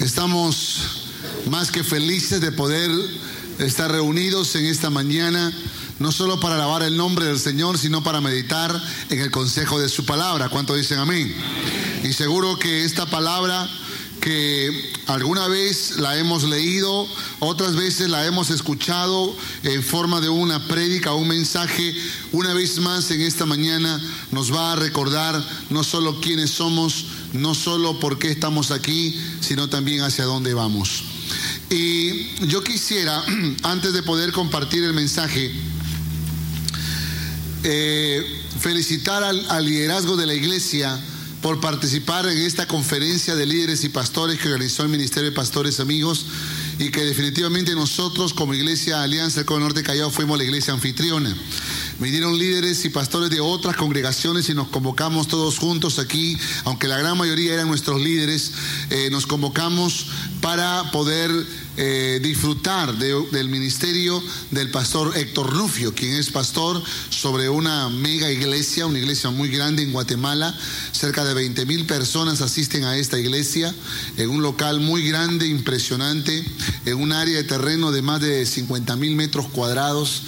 Estamos más que felices de poder estar reunidos en esta mañana, no solo para alabar el nombre del Señor, sino para meditar en el consejo de su palabra. ¿Cuánto dicen amén? Y seguro que esta palabra que alguna vez la hemos leído, otras veces la hemos escuchado en forma de una prédica un mensaje, una vez más en esta mañana nos va a recordar no solo quiénes somos, no solo por qué estamos aquí, sino también hacia dónde vamos. Y yo quisiera, antes de poder compartir el mensaje, eh, felicitar al, al liderazgo de la iglesia por participar en esta conferencia de líderes y pastores que organizó el Ministerio de Pastores Amigos y que definitivamente nosotros como Iglesia Alianza del Norte Callao fuimos la iglesia anfitriona. Vinieron líderes y pastores de otras congregaciones y nos convocamos todos juntos aquí, aunque la gran mayoría eran nuestros líderes, eh, nos convocamos para poder eh, disfrutar del ministerio del pastor Héctor Rufio, quien es pastor sobre una mega iglesia, una iglesia muy grande en Guatemala. Cerca de 20 mil personas asisten a esta iglesia, en un local muy grande, impresionante, en un área de terreno de más de 50 mil metros cuadrados.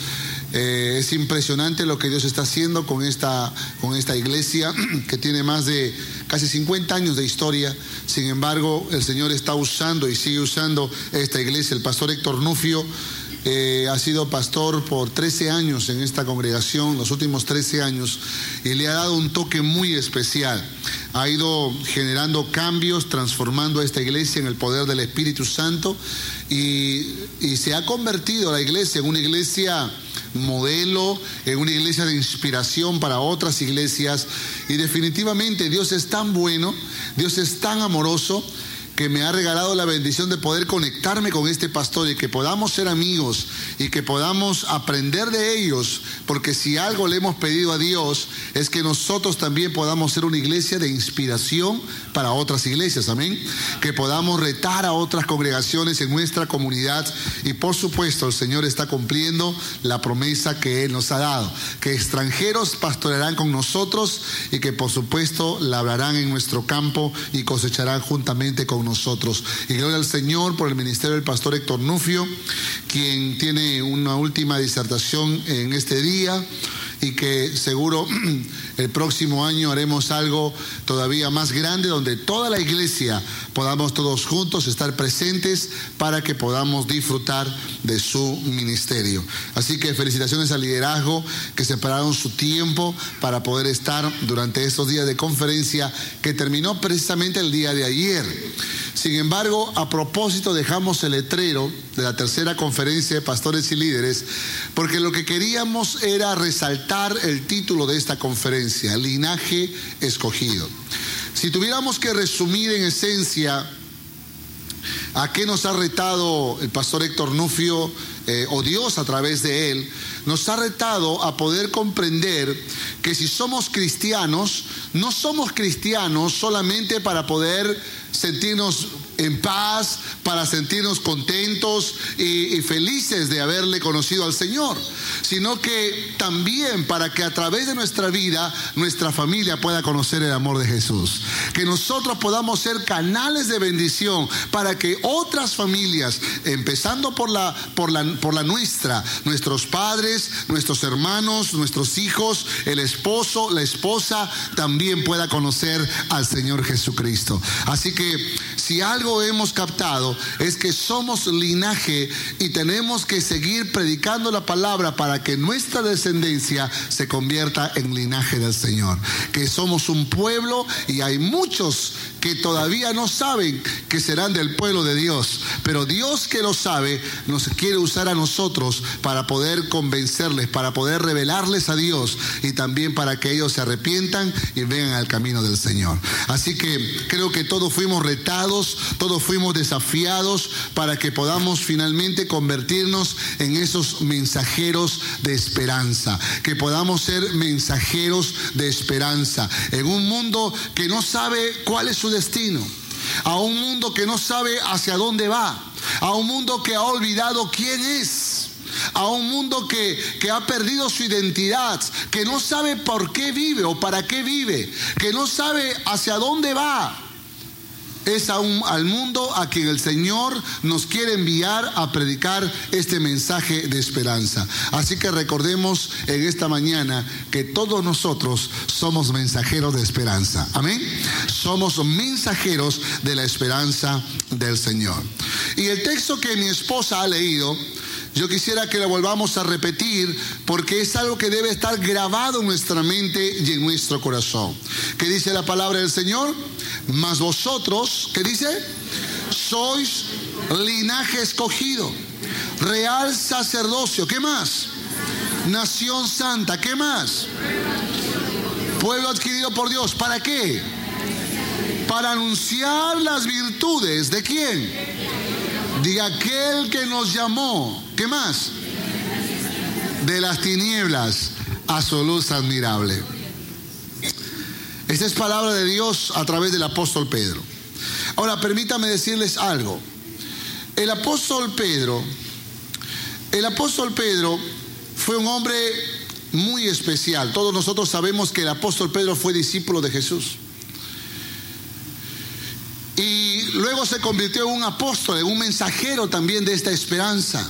Eh, es impresionante lo que Dios está haciendo con esta, con esta iglesia que tiene más de casi 50 años de historia. Sin embargo, el Señor está usando y sigue usando esta iglesia. El pastor Héctor Nufio eh, ha sido pastor por 13 años en esta congregación, los últimos 13 años, y le ha dado un toque muy especial. Ha ido generando cambios, transformando a esta iglesia en el poder del Espíritu Santo y, y se ha convertido la iglesia en una iglesia modelo, en una iglesia de inspiración para otras iglesias. Y definitivamente Dios es tan bueno, Dios es tan amoroso que me ha regalado la bendición de poder conectarme con este pastor y que podamos ser amigos y que podamos aprender de ellos, porque si algo le hemos pedido a Dios es que nosotros también podamos ser una iglesia de inspiración para otras iglesias, amén, que podamos retar a otras congregaciones en nuestra comunidad y por supuesto el Señor está cumpliendo la promesa que Él nos ha dado, que extranjeros pastorearán con nosotros y que por supuesto labrarán en nuestro campo y cosecharán juntamente con nosotros. Y gloria al Señor por el ministerio del pastor Héctor Nufio, quien tiene una última disertación en este día y que seguro el próximo año haremos algo todavía más grande donde toda la iglesia podamos todos juntos estar presentes para que podamos disfrutar de su ministerio. Así que felicitaciones al liderazgo que separaron su tiempo para poder estar durante estos días de conferencia que terminó precisamente el día de ayer. Sin embargo, a propósito dejamos el letrero de la tercera conferencia de pastores y líderes porque lo que queríamos era resaltar el título de esta conferencia, linaje escogido. Si tuviéramos que resumir en esencia a qué nos ha retado el pastor Héctor Nufio eh, o Dios a través de él, nos ha retado a poder comprender que si somos cristianos, no somos cristianos solamente para poder sentirnos en paz, para sentirnos contentos y, felices de haberle conocido al Señor, sino que también para que a través de nuestra vida nuestra familia pueda conocer el amor de Jesús. Que nosotros podamos ser canales de bendición para que otras familias, empezando por la, por la, por la nuestra, nuestros padres, nuestros hermanos, nuestros hijos, el esposo, la esposa, también pueda conocer al Señor Jesucristo. Así que si algo hemos captado es que somos linaje y tenemos que seguir predicando la palabra para que nuestra descendencia se convierta en linaje del Señor. Que somos un pueblo y hay muchos que todavía no saben que serán del pueblo de Dios, pero Dios que lo sabe nos quiere usar a nosotros para poder convencerles, para poder revelarles a Dios y también para que ellos se arrepientan y vengan al camino del Señor. Así que creo que todos fuimos retados todos fuimos desafiados para que podamos finalmente convertirnos en esos mensajeros de esperanza, que podamos ser mensajeros de esperanza en un mundo que no sabe cuál es su destino, a un mundo que no sabe hacia dónde va, a un mundo que ha olvidado quién es a un mundo que, que, ha perdido su identidad, que no sabe por qué vive o para qué vive, que no sabe hacia dónde va. Es al mundo a quien el Señor nos quiere enviar a predicar este mensaje de esperanza. Así que recordemos en esta mañana que todos nosotros somos mensajeros de esperanza. Amén. Somos mensajeros de la esperanza del Señor. Y el texto que mi esposa ha leído yo quisiera que lo volvamos a repetir porque es algo que debe estar grabado en nuestra mente y en nuestro corazón. ¿Qué dice la palabra del Señor? Mas vosotros, ¿qué dice? Sois linaje escogido, real sacerdocio, ¿qué más? Nación santa, ¿qué más? Pueblo adquirido por Dios, ¿para qué? Para anunciar las virtudes de quién? De aquel que nos llamó, ¿qué más? De las tinieblas a su luz admirable. Esta es palabra de Dios a través del apóstol Pedro. Ahora, permítame decirles algo. El apóstol Pedro, el apóstol Pedro fue un hombre muy especial. Todos nosotros sabemos que el apóstol Pedro fue discípulo de Jesús luego se convirtió en un apóstol, en un mensajero también de esta esperanza.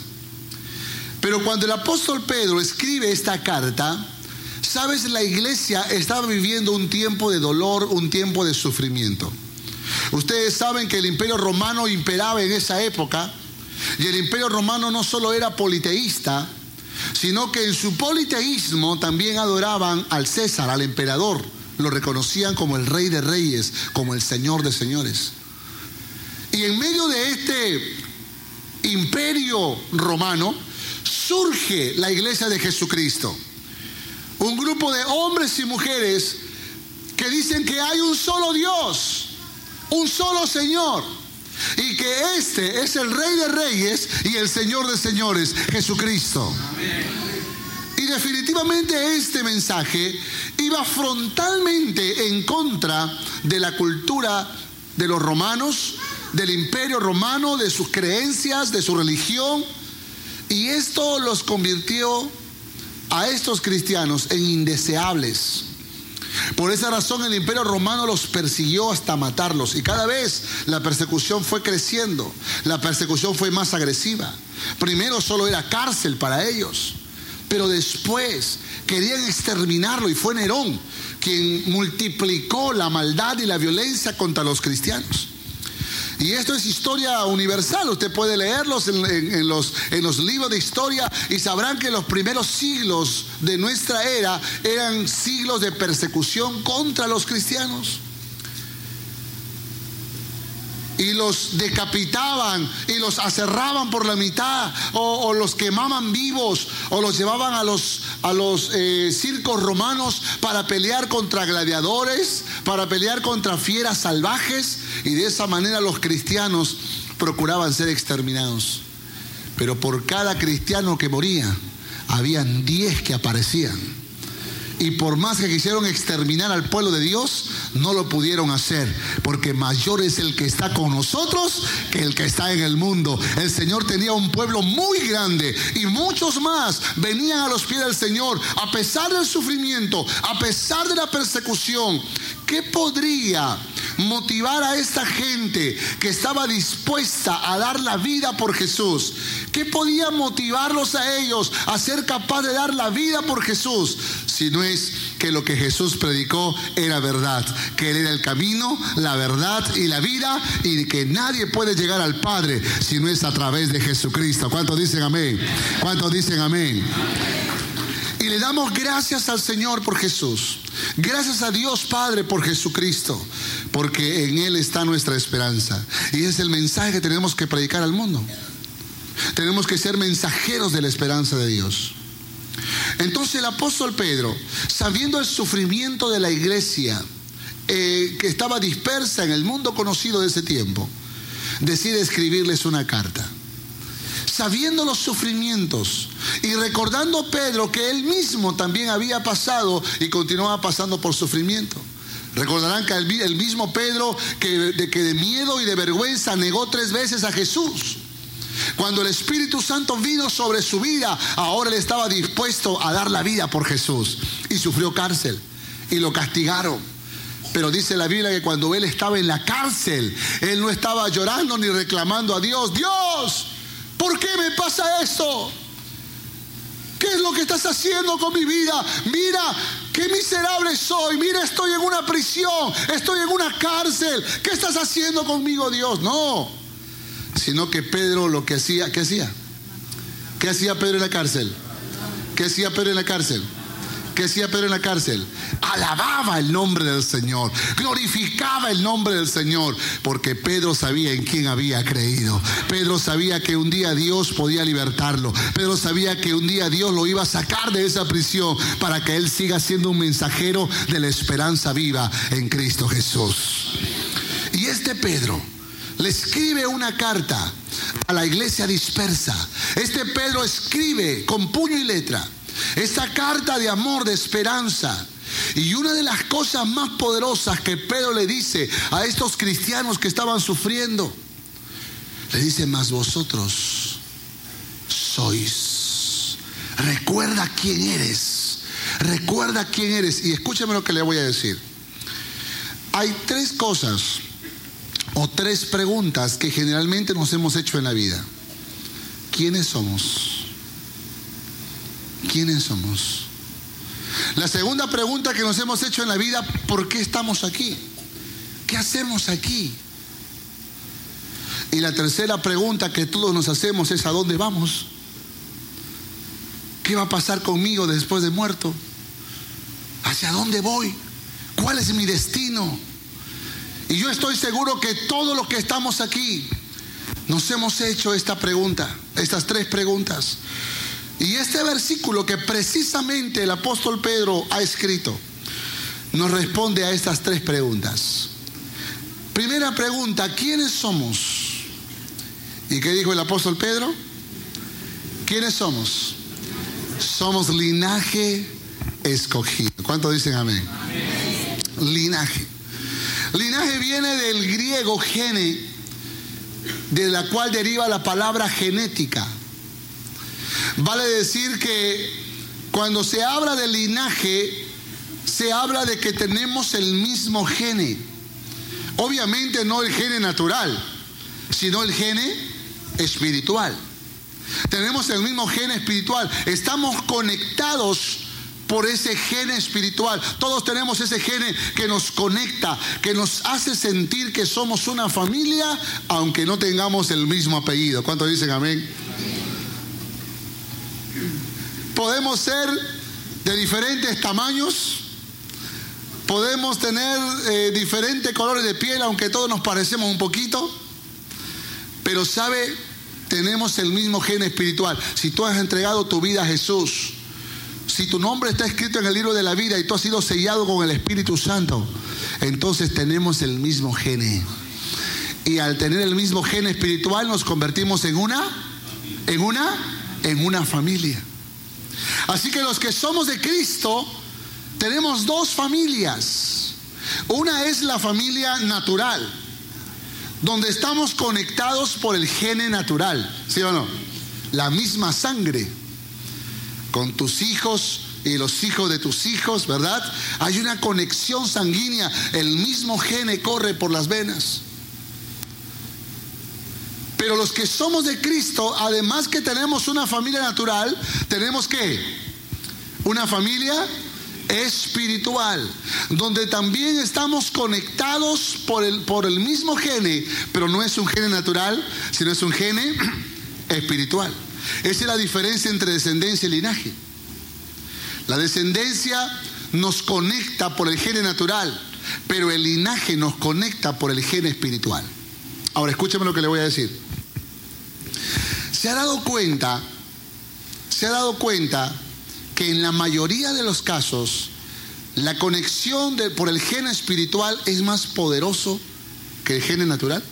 Pero cuando el apóstol Pedro escribe esta carta, sabes, la iglesia estaba viviendo un tiempo de dolor, un tiempo de sufrimiento. Ustedes saben que el imperio romano imperaba en esa época y el imperio romano no solo era politeísta, sino que en su politeísmo también adoraban al César, al emperador. Lo reconocían como el rey de reyes, como el señor de señores. Y en medio de este imperio romano surge la iglesia de Jesucristo. Un grupo de hombres y mujeres que dicen que hay un solo Dios, un solo Señor, y que este es el Rey de Reyes y el Señor de Señores, Jesucristo. Y definitivamente este mensaje iba frontalmente en contra de la cultura de los romanos, del imperio romano, de sus creencias, de su religión. Y esto los convirtió a estos cristianos en indeseables. Por esa razón el imperio romano los persiguió hasta matarlos y cada vez la persecución fue creciendo, la persecución fue más agresiva. Primero solo era cárcel para ellos, pero después querían exterminarlo y fue Nerón quien multiplicó la maldad y la violencia contra los cristianos. Y esto es historia universal. Usted puede leerlos en, los, libros de historia y sabrán que los primeros siglos de nuestra era eran siglos de persecución contra los cristianos y los decapitaban y los aserraban por la mitad o, los quemaban vivos o los llevaban a los, a los eh, circos romanos para pelear contra gladiadores, para pelear contra fieras salvajes y de esa manera los cristianos procuraban ser exterminados. Pero por cada cristiano que moría, habían diez que aparecían y por más que quisieron exterminar al pueblo de Dios, no lo pudieron hacer, porque mayor es el que está con nosotros que el que está en el mundo. El Señor tenía un pueblo muy grande y muchos más venían a los pies del Señor, a pesar del sufrimiento, a pesar de la persecución. ¿Qué podría motivar a esta gente que estaba dispuesta a dar la vida por Jesús? ¿Qué podía motivarlos a ellos a ser capaz de dar la vida por Jesús? Si no que lo que Jesús predicó era verdad, que Él era el camino, la verdad y la vida y que nadie puede llegar al Padre si no es a través de Jesucristo. ¿Cuántos dicen amén? ¿Cuántos dicen amén? Y le damos gracias al Señor por Jesús. Gracias a Dios Padre por Jesucristo, porque en Él está nuestra esperanza. Y es el mensaje que tenemos que predicar al mundo. Tenemos que ser mensajeros de la esperanza de Dios. Entonces el apóstol Pedro, sabiendo el sufrimiento de la iglesia eh, que estaba dispersa en el mundo conocido de ese tiempo, decide escribirles una carta. Sabiendo los sufrimientos y recordando Pedro que él mismo también había pasado y continuaba pasando por sufrimiento. Recordarán que el, mismo Pedro de, que de miedo y de vergüenza negó tres veces a Jesús. Cuando el Espíritu Santo vino sobre su vida, ahora él estaba dispuesto a dar la vida por Jesús. Y sufrió cárcel. Y lo castigaron. Pero dice la Biblia que cuando él estaba en la cárcel, él no estaba llorando ni reclamando a Dios. Dios, ¿por qué me pasa esto? ¿Qué es lo que estás haciendo con mi vida? Mira, qué miserable soy. Mira, estoy en una prisión. Estoy en una cárcel. ¿Qué estás haciendo conmigo, Dios? No. Sino que Pedro lo que hacía, ¿qué hacía? ¿Qué hacía Pedro en la cárcel? ¿Qué hacía Pedro en la cárcel? ¿Qué hacía Pedro en la cárcel? Alababa el nombre del Señor, glorificaba el nombre del Señor, porque Pedro sabía en quién había creído. Pedro sabía que un día Dios podía libertarlo. Pedro sabía que un día Dios lo iba a sacar de esa prisión para que él siga siendo un mensajero de la esperanza viva en Cristo Jesús. Y este Pedro le escribe una carta a la iglesia dispersa. Este Pedro escribe con puño y letra esta carta de amor, de esperanza. Y una de las cosas más poderosas que Pedro le dice a estos cristianos que estaban sufriendo, le dice, más vosotros sois. Recuerda quién eres. Recuerda quién eres. Y escúchame lo que le voy a decir. Hay tres cosas o tres preguntas que generalmente nos hemos hecho en la vida. ¿Quiénes somos? quiénes somos. La segunda pregunta que nos hemos hecho en la vida, ¿por qué estamos aquí? ¿Qué hacemos aquí? Y la tercera pregunta que todos nos hacemos es ¿a dónde vamos? ¿Qué va a pasar conmigo después de muerto? ¿Hacia dónde voy? ¿Cuál es mi destino? Y yo estoy seguro que todos los que estamos aquí nos hemos hecho esta pregunta, estas tres preguntas. Y este versículo que precisamente el apóstol Pedro ha escrito nos responde a estas tres preguntas. Primera pregunta, ¿quiénes somos? ¿Y qué dijo el apóstol Pedro? ¿Quiénes somos? Somos linaje escogido. ¿Cuántos dicen amén? amén? Linaje. Linaje viene del griego gene, de la cual deriva la palabra genética. Vale decir que cuando se habla de linaje, se habla de que tenemos el mismo gene. Obviamente no el gene natural, sino el gene espiritual. Tenemos el mismo gene espiritual. Estamos conectados por ese gene espiritual. Todos tenemos ese gene que nos conecta, que nos hace sentir que somos una familia, aunque no tengamos el mismo apellido. ¿Cuántos dicen amén? podemos ser de diferentes tamaños, podemos tener eh, diferentes colores de piel, aunque todos nos parecemos un poquito, pero sabe, tenemos el mismo gen espiritual. Si tú has entregado tu vida a Jesús, si tu nombre está escrito en el libro de la vida y tú has sido sellado con el Espíritu Santo, entonces tenemos el mismo gene. Y al tener el mismo gen espiritual nos convertimos en una, en una, en una familia. Así que los que somos de Cristo tenemos dos familias. Una es la familia natural, donde estamos conectados por el gene natural, ¿sí o no? La misma sangre, con tus hijos y los hijos de tus hijos, ¿verdad? Hay una conexión sanguínea, el mismo gene corre por las venas. Pero los que somos de Cristo, además que tenemos una familia natural, tenemos que una familia espiritual, donde también estamos conectados por el, por el mismo gene, pero no es un gene natural, sino es un gene espiritual. Esa es la diferencia entre descendencia y linaje. La descendencia nos conecta por el gene natural, pero el linaje nos conecta por el gene espiritual. Ahora escúcheme lo que le voy a decir se ha dado cuenta, se ha dado cuenta que en la mayoría de los casos la conexión por el gen espiritual es más poderoso que el gen natural?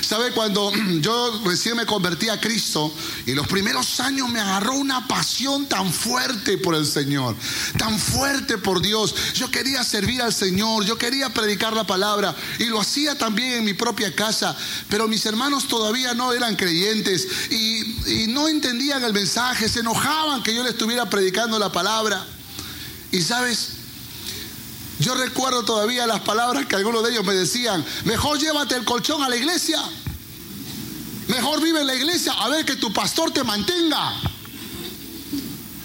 ¿Sabe? Cuando yo recién me convertí a Cristo y los primeros años me agarró una pasión tan fuerte por el Señor, tan fuerte por Dios. Yo quería servir al Señor, yo quería predicar la palabra y lo hacía también en mi propia casa, pero mis hermanos todavía no eran creyentes y, y no entendían el mensaje, se enojaban que yo le estuviera predicando la palabra. Y sabes, yo recuerdo todavía las palabras que algunos de ellos me decían, mejor llévate el colchón a la iglesia, mejor vive en la iglesia, a ver que tu pastor te mantenga.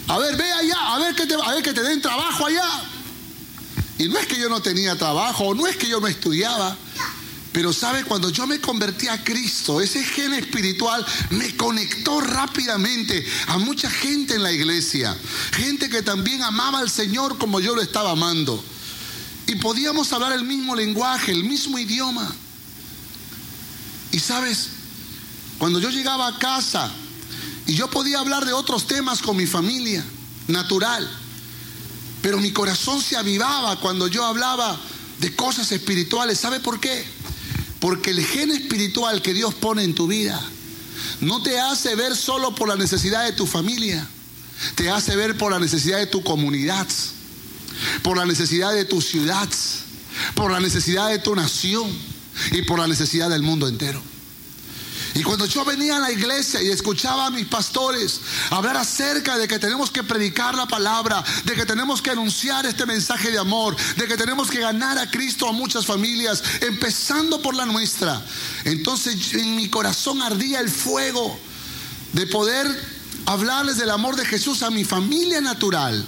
A ver, ve allá, a ver que te, a ver que te den trabajo allá. Y no es que yo no tenía trabajo, no es que yo no estudiaba, pero sabe, cuando yo me convertí a Cristo, ese gen espiritual me conectó rápidamente a mucha gente en la iglesia. Gente que también amaba al Señor como yo lo estaba amando. Y podíamos hablar el mismo lenguaje, el mismo idioma. Y sabes, cuando yo llegaba a casa y yo podía hablar de otros temas con mi familia, natural, pero mi corazón se avivaba cuando yo hablaba de cosas espirituales. ¿Sabe por qué? Porque el gen espiritual que Dios pone en tu vida no te hace ver solo por la necesidad de tu familia, te hace ver por la necesidad de tu comunidad por la necesidad de tu ciudad, por la necesidad de tu nación y por la necesidad del mundo entero. Y cuando yo venía a la iglesia y escuchaba a mis pastores hablar acerca de que tenemos que predicar la palabra, de que tenemos que anunciar este mensaje de amor, de que tenemos que ganar a Cristo a muchas familias, empezando por la nuestra, entonces en mi corazón ardía el fuego de poder hablarles del amor de Jesús a mi familia natural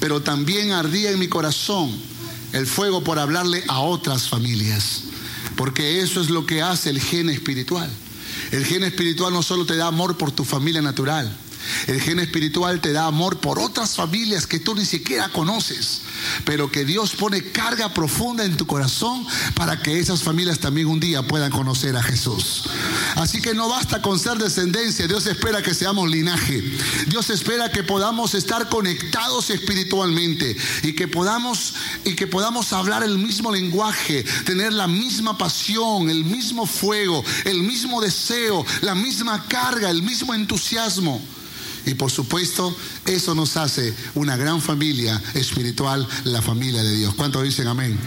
pero también ardía en mi corazón el fuego por hablarle a otras familias, porque eso es lo que hace el gen espiritual. El gen espiritual no solo te da amor por tu familia natural, el gen espiritual te da amor por otras familias que tú ni siquiera conoces, pero que Dios pone carga profunda en tu corazón para que esas familias también un día puedan conocer a Jesús. Así que no basta con ser descendencia, Dios espera que seamos linaje. Dios espera que podamos estar conectados espiritualmente y que podamos y que podamos hablar el mismo lenguaje, tener la misma pasión, el mismo fuego, el mismo deseo, la misma carga, el mismo entusiasmo. Y por supuesto, eso nos hace una gran familia espiritual, la familia de Dios. ¿Cuántos dicen amén?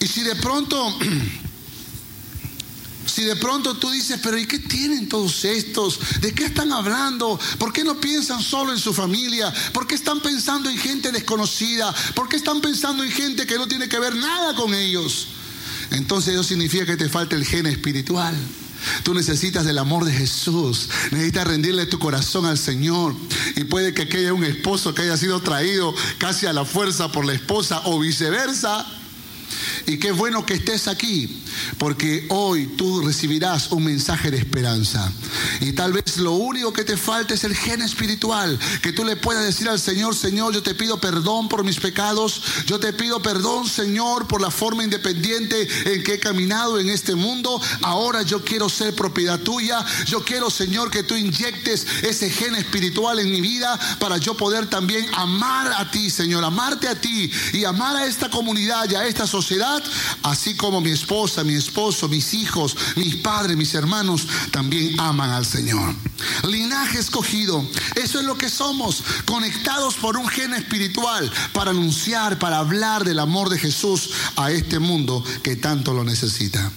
Y si de pronto, si de pronto tú dices, pero ¿y qué tienen todos estos? ¿De qué están hablando? ¿Por qué no piensan solo en su familia? ¿Por qué están pensando en gente desconocida? ¿Por qué están pensando en gente que no tiene que ver nada con ellos? Entonces eso significa que te falta el gen espiritual. Tú necesitas del amor de Jesús. Necesitas rendirle tu corazón al Señor. Y puede que haya un esposo que haya sido traído casi a la fuerza por la esposa o viceversa. Y qué bueno que estés aquí, porque hoy tú recibirás un mensaje de esperanza. Y tal vez lo único que te falta es el gen espiritual, que tú le puedas decir al Señor, Señor, yo te pido perdón por mis pecados, yo te pido perdón, Señor, por la forma independiente en que he caminado en este mundo. Ahora yo quiero ser propiedad tuya, yo quiero, Señor, que tú inyectes ese gen espiritual en mi vida para yo poder también amar a ti, Señor, amarte a ti y amar a esta comunidad y a esta sociedad así como mi esposa, mi esposo, mis hijos, mis padres, mis hermanos, también aman al Señor. Linaje escogido, eso es lo que somos, conectados por un gen espiritual para anunciar, para hablar del amor de Jesús a este mundo que tanto lo necesita.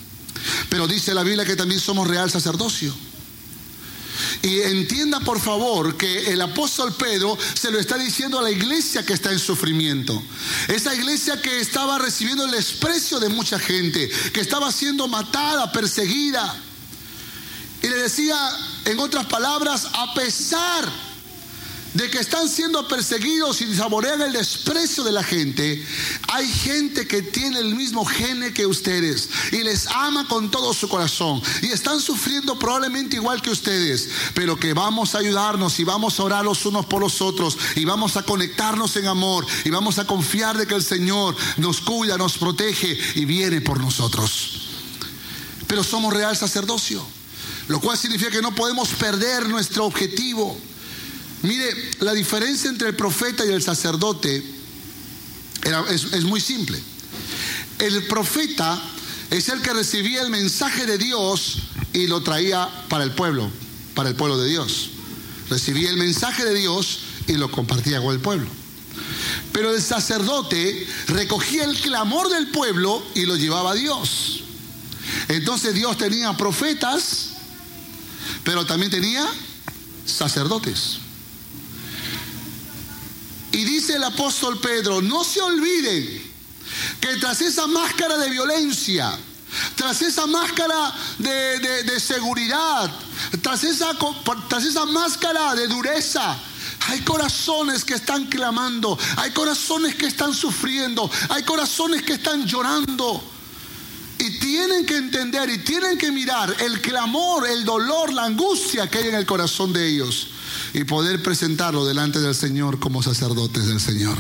Pero dice la Biblia que también somos real sacerdocio. Y entienda por favor que el apóstol Pedro se lo está diciendo a la iglesia que está en sufrimiento. Esa iglesia que estaba recibiendo el desprecio de mucha gente, que estaba siendo matada, perseguida. Y le decía, en otras palabras, a pesar de que están siendo perseguidos y saborean el desprecio de la gente, hay gente que tiene el mismo gene que ustedes y les ama con todo su corazón y están sufriendo probablemente igual que ustedes, pero que vamos a ayudarnos y vamos a orar los unos por los otros y vamos a conectarnos en amor y vamos a confiar de que el Señor nos cuida, nos protege y viene por nosotros. Pero somos real sacerdocio, lo cual significa que no podemos perder nuestro objetivo Mire, la diferencia entre el profeta y el sacerdote es, muy simple. El profeta es el que recibía el mensaje de Dios y lo traía para el pueblo, para el pueblo de Dios. Recibía el mensaje de Dios y lo compartía con el pueblo. Pero el sacerdote recogía el clamor del pueblo y lo llevaba a Dios. Entonces Dios tenía profetas, pero también tenía sacerdotes. Y dice el apóstol Pedro, no se olviden que tras esa máscara de violencia, tras esa máscara de, seguridad, tras esa, tras esa máscara de dureza, hay corazones que están clamando, hay corazones que están sufriendo, hay corazones que están llorando. Y tienen que entender y tienen que mirar el clamor, el dolor, la angustia que hay en el corazón de ellos y poder presentarlo delante del Señor como sacerdotes del Señor.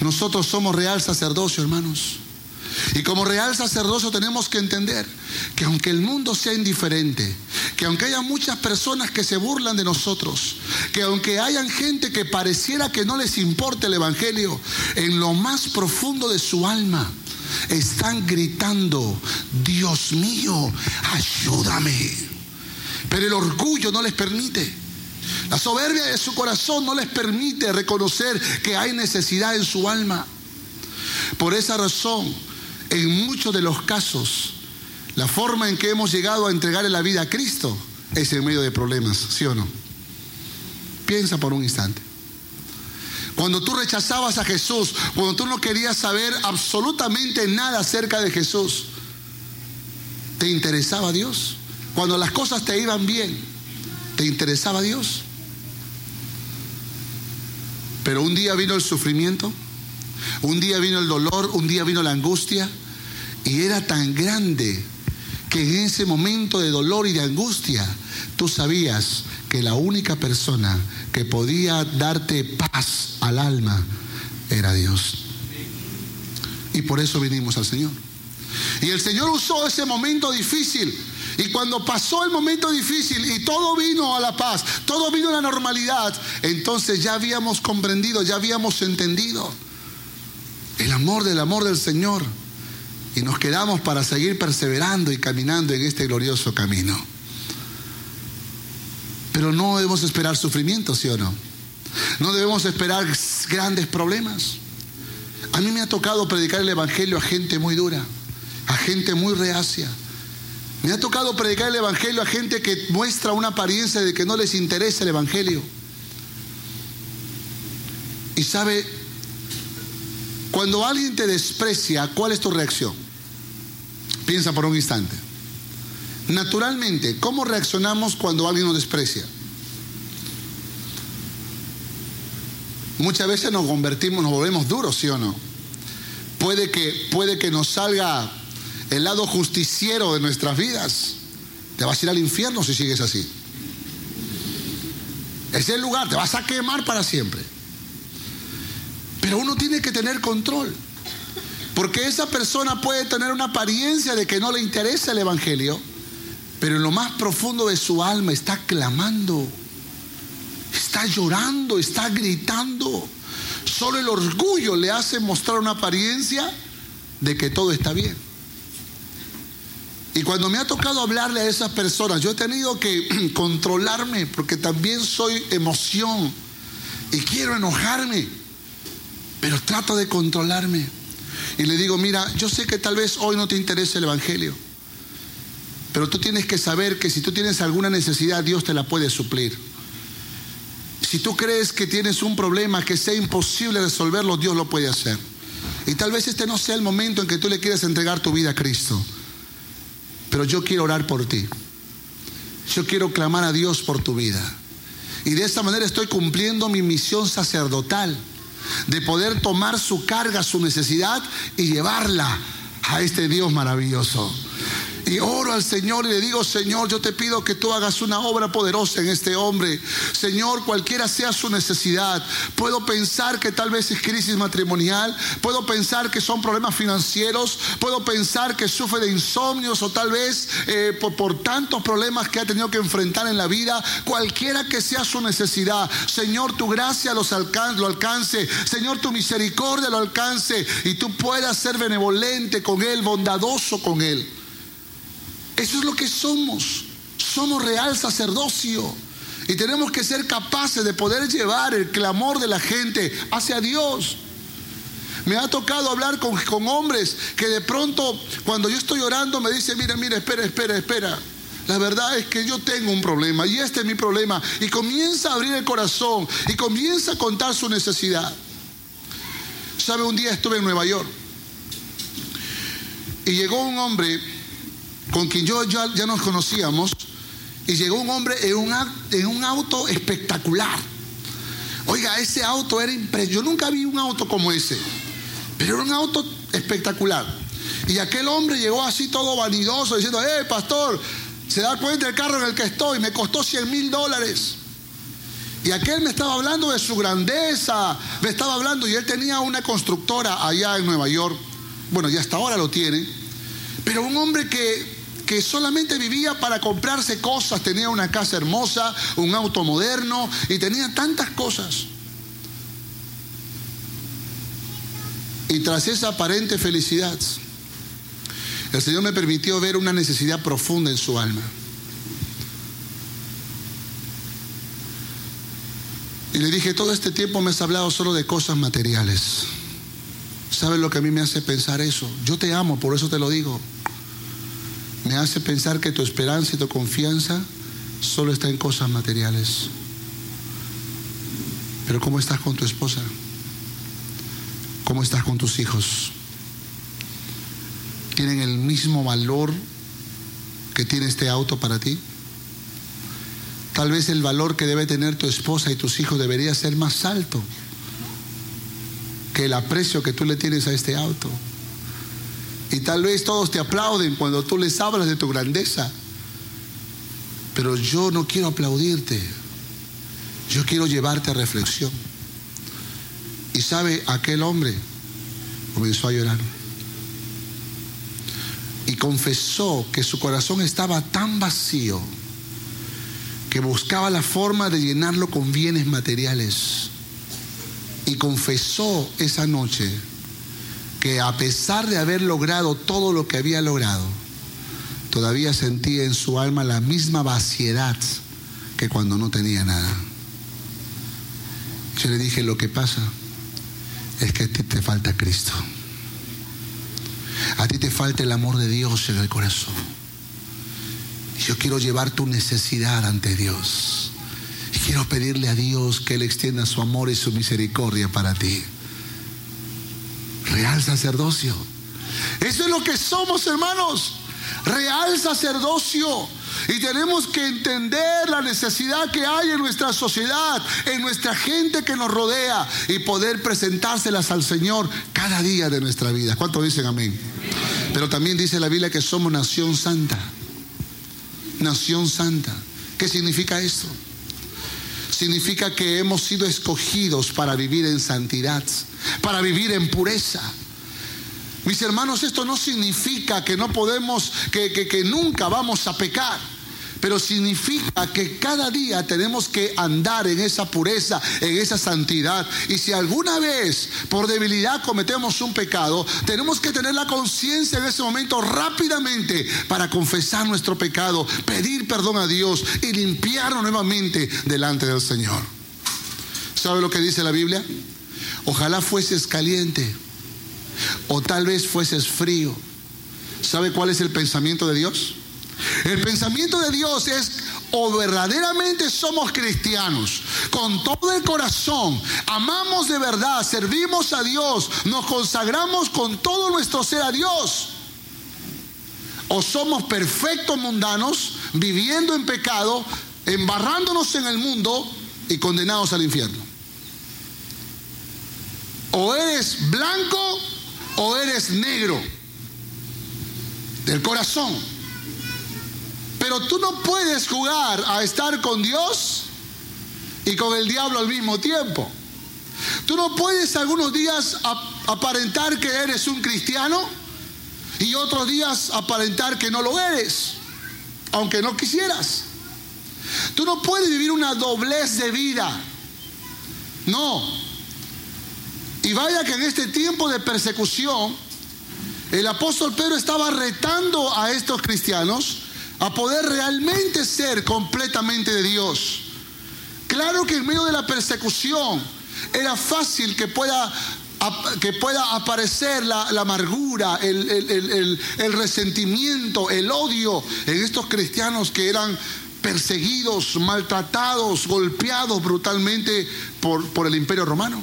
Nosotros somos real sacerdocio, hermanos. Y como real sacerdocio tenemos que entender que aunque el mundo sea indiferente, que aunque haya muchas personas que se burlan de nosotros, que aunque hayan gente que pareciera que no les importe el Evangelio, en lo más profundo de su alma están gritando, Dios mío, ayúdame. Pero el orgullo no les permite. La soberbia de su corazón no les permite reconocer que hay necesidad en su alma. Por esa razón, en muchos de los casos, la forma en que hemos llegado a entregarle la vida a Cristo es en medio de problemas, ¿sí o no? Piensa por un instante. Cuando tú rechazabas a Jesús, cuando tú no querías saber absolutamente nada acerca de Jesús, ¿te interesaba Dios? Cuando las cosas te iban bien, ¿te interesaba Dios? Pero un día vino el sufrimiento, un día vino el dolor, un día vino la angustia, y era tan grande que en ese momento de dolor y de angustia tú sabías que la única persona que podía darte paz al alma era Dios. Y por eso vinimos al Señor. Y el Señor usó ese momento difícil. Y cuando pasó el momento difícil y todo vino a la paz, todo vino a la normalidad, entonces ya habíamos comprendido, ya habíamos entendido el amor del amor del Señor. Y nos quedamos para seguir perseverando y caminando en este glorioso camino. Pero no debemos esperar sufrimiento, ¿sí o no? No debemos esperar grandes problemas. A mí me ha tocado predicar el Evangelio a gente muy dura, a gente muy reacia. Me ha tocado predicar el Evangelio a gente que muestra una apariencia de que no les interesa el Evangelio. Y sabe, cuando alguien te desprecia, ¿cuál es tu reacción? Piensa por un instante. Naturalmente, ¿cómo reaccionamos cuando alguien nos desprecia? Muchas veces nos convertimos, nos volvemos duros, ¿sí o no? Puede que, puede que nos salga el lado justiciero de nuestras vidas. Te vas a ir al infierno si sigues así. Es el lugar, te vas a quemar para siempre. Pero uno tiene que tener control. Porque esa persona puede tener una apariencia de que no le interesa el Evangelio, pero en lo más profundo de su alma está clamando, está llorando, está gritando. Solo el orgullo le hace mostrar una apariencia de que todo está bien. Y cuando me ha tocado hablarle a esas personas, yo he tenido que controlarme porque también soy emoción y quiero enojarme pero trato de controlarme. Y le digo, mira, yo sé que tal vez hoy no te interese el Evangelio, pero tú tienes que saber que si tú tienes alguna necesidad, Dios te la puede suplir. Si tú crees que tienes un problema que sea imposible resolverlo, Dios lo puede hacer. Y tal vez este no sea el momento en que tú le quieras entregar tu vida a Cristo. Pero yo quiero orar por ti. Yo quiero clamar a Dios por tu vida. Y de esta manera estoy cumpliendo mi misión sacerdotal de poder tomar su carga, su necesidad y llevarla a este Dios maravilloso. Y oro al Señor y le digo, Señor, yo te pido que tú hagas una obra poderosa en este hombre. Señor, cualquiera sea su necesidad. Puedo pensar que tal vez es crisis matrimonial. Puedo pensar que son problemas financieros. Puedo pensar que sufre de insomnios o tal vez eh, por, tantos problemas que ha tenido que enfrentar en la vida. Cualquiera que sea su necesidad. Señor, tu gracia lo alcance. Señor, tu misericordia lo alcance. Y tú puedas ser benevolente con él, bondadoso con él. Eso es lo que somos. Somos real sacerdocio. Y tenemos que ser capaces de poder llevar el clamor de la gente hacia Dios. Me ha tocado hablar con, con, hombres que de pronto, cuando yo estoy orando, me dicen, mira, mira, espera, espera, espera. La verdad es que yo tengo un problema y este es mi problema. Y comienza a abrir el corazón y comienza a contar su necesidad. ¿Sabe? Un día estuve en Nueva York y llegó un hombre con quien yo ya, nos conocíamos, y llegó un hombre en un, en un auto espectacular. Oiga, ese auto era impresionante. Yo nunca vi un auto como ese, pero era un auto espectacular. Y aquel hombre llegó así todo vanidoso diciendo, eh, pastor, se da cuenta del carro en el que estoy, me costó 100 mil dólares. Y aquel me estaba hablando de su grandeza, me estaba hablando, y él tenía una constructora allá en Nueva York, bueno, ya hasta ahora lo tiene, pero un hombre que que solamente vivía para comprarse cosas, tenía una casa hermosa, un auto moderno y tenía tantas cosas. Y tras esa aparente felicidad, el Señor me permitió ver una necesidad profunda en su alma. Y le dije, todo este tiempo me has hablado solo de cosas materiales. ¿Sabes lo que a mí me hace pensar eso? Yo te amo, por eso te lo digo me hace pensar que tu esperanza y tu confianza solo está en cosas materiales. Pero ¿cómo estás con tu esposa? ¿Cómo estás con tus hijos? ¿Tienen el mismo valor que tiene este auto para ti? Tal vez el valor que debe tener tu esposa y tus hijos debería ser más alto que el aprecio que tú le tienes a este auto. Y tal vez todos te aplauden cuando tú les hablas de tu grandeza. Pero yo no quiero aplaudirte. Yo quiero llevarte a reflexión. Y sabe, aquel hombre comenzó a llorar. Y confesó que su corazón estaba tan vacío que buscaba la forma de llenarlo con bienes materiales. Y confesó esa noche que a pesar de haber logrado todo lo que había logrado, todavía sentía en su alma la misma vaciedad que cuando no tenía nada. Yo le dije, lo que pasa es que a ti te falta Cristo. A ti te falta el amor de Dios en el corazón. Yo quiero llevar tu necesidad ante Dios. Y quiero pedirle a Dios que Él extienda su amor y su misericordia para ti real sacerdocio. Eso es lo que somos, hermanos. Real sacerdocio. Y tenemos que entender la necesidad que hay en nuestra sociedad, en nuestra gente que nos rodea y poder presentárselas al Señor cada día de nuestra vida. ¿Cuánto dicen amén? Pero también dice la Biblia que somos nación santa. Nación santa. ¿Qué significa esto? Significa que hemos sido escogidos para vivir en santidad para vivir en pureza. Mis hermanos, esto no significa que no podemos, que, que, nunca vamos a pecar pero significa que cada día tenemos que andar en esa pureza, en esa santidad. Y si alguna vez por debilidad cometemos un pecado, tenemos que tener la conciencia en ese momento rápidamente para confesar nuestro pecado, pedir perdón a Dios y limpiarnos nuevamente delante del Señor. ¿Sabe lo que dice la Biblia? Ojalá fueses caliente o tal vez fueses frío. ¿Sabe cuál es el pensamiento de Dios? El pensamiento de Dios es o verdaderamente somos cristianos, con todo el corazón, amamos de verdad, servimos a Dios, nos consagramos con todo nuestro ser a Dios. O somos perfectos mundanos, viviendo en pecado, embarrándonos en el mundo y condenados al infierno. O eres blanco o eres negro del corazón. Pero tú no puedes jugar a estar con Dios y con el diablo al mismo tiempo. Tú no puedes algunos días aparentar que eres un cristiano y otros días aparentar que no lo eres, aunque no quisieras. Tú no puedes vivir una doblez de vida. No. Y vaya que en este tiempo de persecución, el apóstol Pedro estaba retando a estos cristianos a poder realmente ser completamente de Dios. Claro que en medio de la persecución era fácil que pueda, que pueda aparecer la, amargura, el, el, resentimiento, el odio en estos cristianos que eran perseguidos, maltratados, golpeados brutalmente por, por el imperio romano.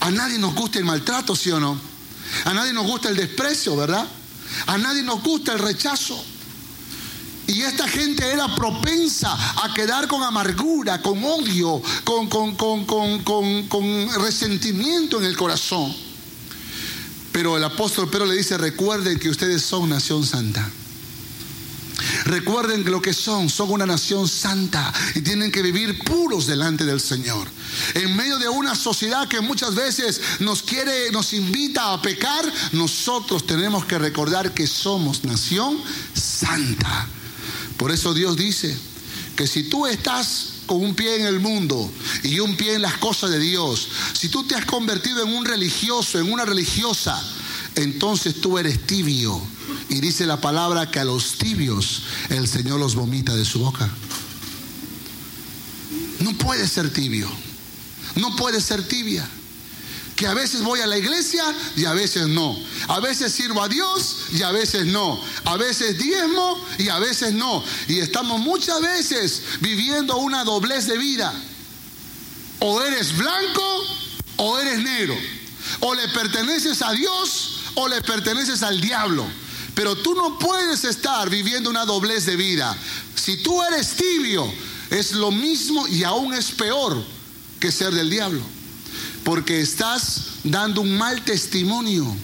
A nadie nos gusta el maltrato, ¿sí o no? A nadie nos gusta el desprecio, ¿verdad? A nadie nos gusta el rechazo. Y esta gente era propensa a quedar con amargura, con odio, con, con, con, resentimiento en el corazón. Pero el apóstol Pedro le dice, recuerden que ustedes son nación santa. Recuerden lo que son, son una nación santa y tienen que vivir puros delante del Señor. En medio de una sociedad que muchas veces nos quiere, nos invita a pecar, nosotros tenemos que recordar que somos nación santa. Por eso Dios dice que si tú estás con un pie en el mundo y un pie en las cosas de Dios, si tú te has convertido en un religioso, en una religiosa, entonces tú eres tibio. Y dice la palabra que a los tibios el Señor los vomita de su boca. No puede ser tibio. No puede ser tibia. Que a veces voy a la iglesia y a veces no. A veces sirvo a Dios y a veces no. A veces diezmo y a veces no. Y estamos muchas veces viviendo una doblez de vida. O eres blanco o eres negro. O le perteneces a Dios o le perteneces al diablo. Pero tú no puedes estar viviendo una doblez de vida. Si tú eres tibio, es lo mismo y aún es peor que ser del diablo. Porque estás dando un mal testimonio.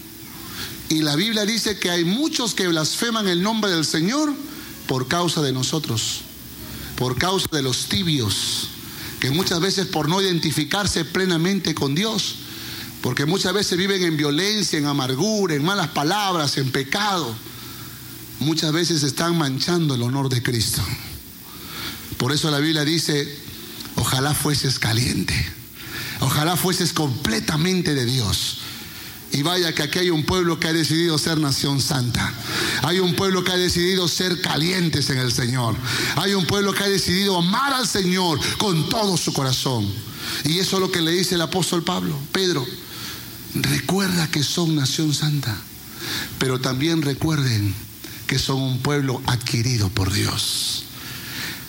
Y la Biblia dice que hay muchos que blasfeman el nombre del Señor por causa de nosotros, por causa de los tibios, que muchas veces por no identificarse plenamente con Dios, porque muchas veces viven en violencia, en amargura, en malas palabras, en pecado. Muchas veces están manchando el honor de Cristo. Por eso la Biblia dice, ojalá fueses caliente, ojalá fueses completamente de Dios. Y vaya que aquí hay un pueblo que ha decidido ser nación santa. Hay un pueblo que ha decidido ser calientes en el Señor. Hay un pueblo que ha decidido amar al Señor con todo su corazón. Y eso es lo que le dice el apóstol Pablo, Pedro. Recuerda que son nación santa, pero también recuerden que son un pueblo adquirido por Dios.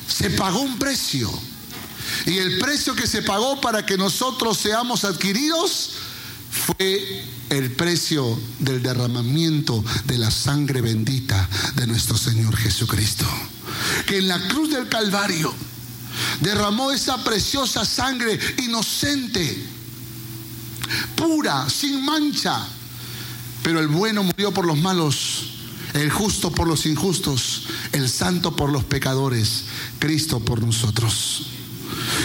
Se pagó un precio. Y el precio que se pagó para que nosotros seamos adquiridos fue el precio del derramamiento de la sangre bendita de nuestro Señor Jesucristo. Que en la cruz del Calvario derramó esa preciosa sangre inocente pura, sin mancha. Pero el bueno murió por los malos, el justo por los injustos, el santo por los pecadores, Cristo por nosotros.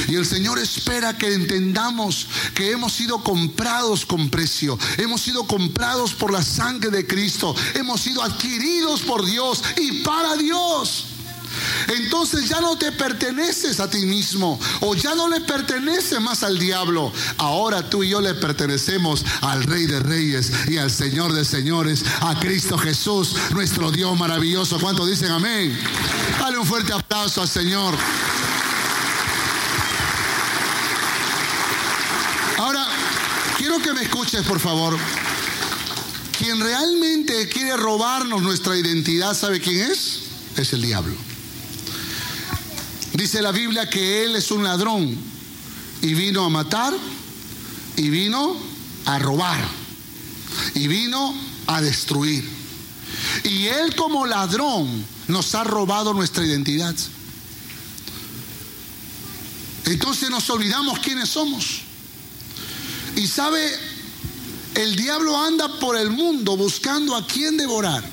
Y el Señor espera que entendamos que hemos sido comprados con precio, hemos sido comprados por la sangre de Cristo, hemos sido adquiridos por Dios y para Dios. Entonces ya no te perteneces a ti mismo o ya no le perteneces más al diablo. Ahora tú y yo le pertenecemos al Rey de Reyes y al Señor de Señores, a Cristo Jesús, nuestro Dios maravilloso. ¿Cuántos dicen amén? Dale un fuerte aplauso al Señor. Ahora, quiero que me escuches, por favor. Quien realmente quiere robarnos nuestra identidad, ¿sabe quién es? Es el diablo. Dice la Biblia que Él es un ladrón y vino a matar y vino a robar y vino a destruir. Y Él como ladrón nos ha robado nuestra identidad. Entonces nos olvidamos quiénes somos. Y sabe, el diablo anda por el mundo buscando a quién devorar.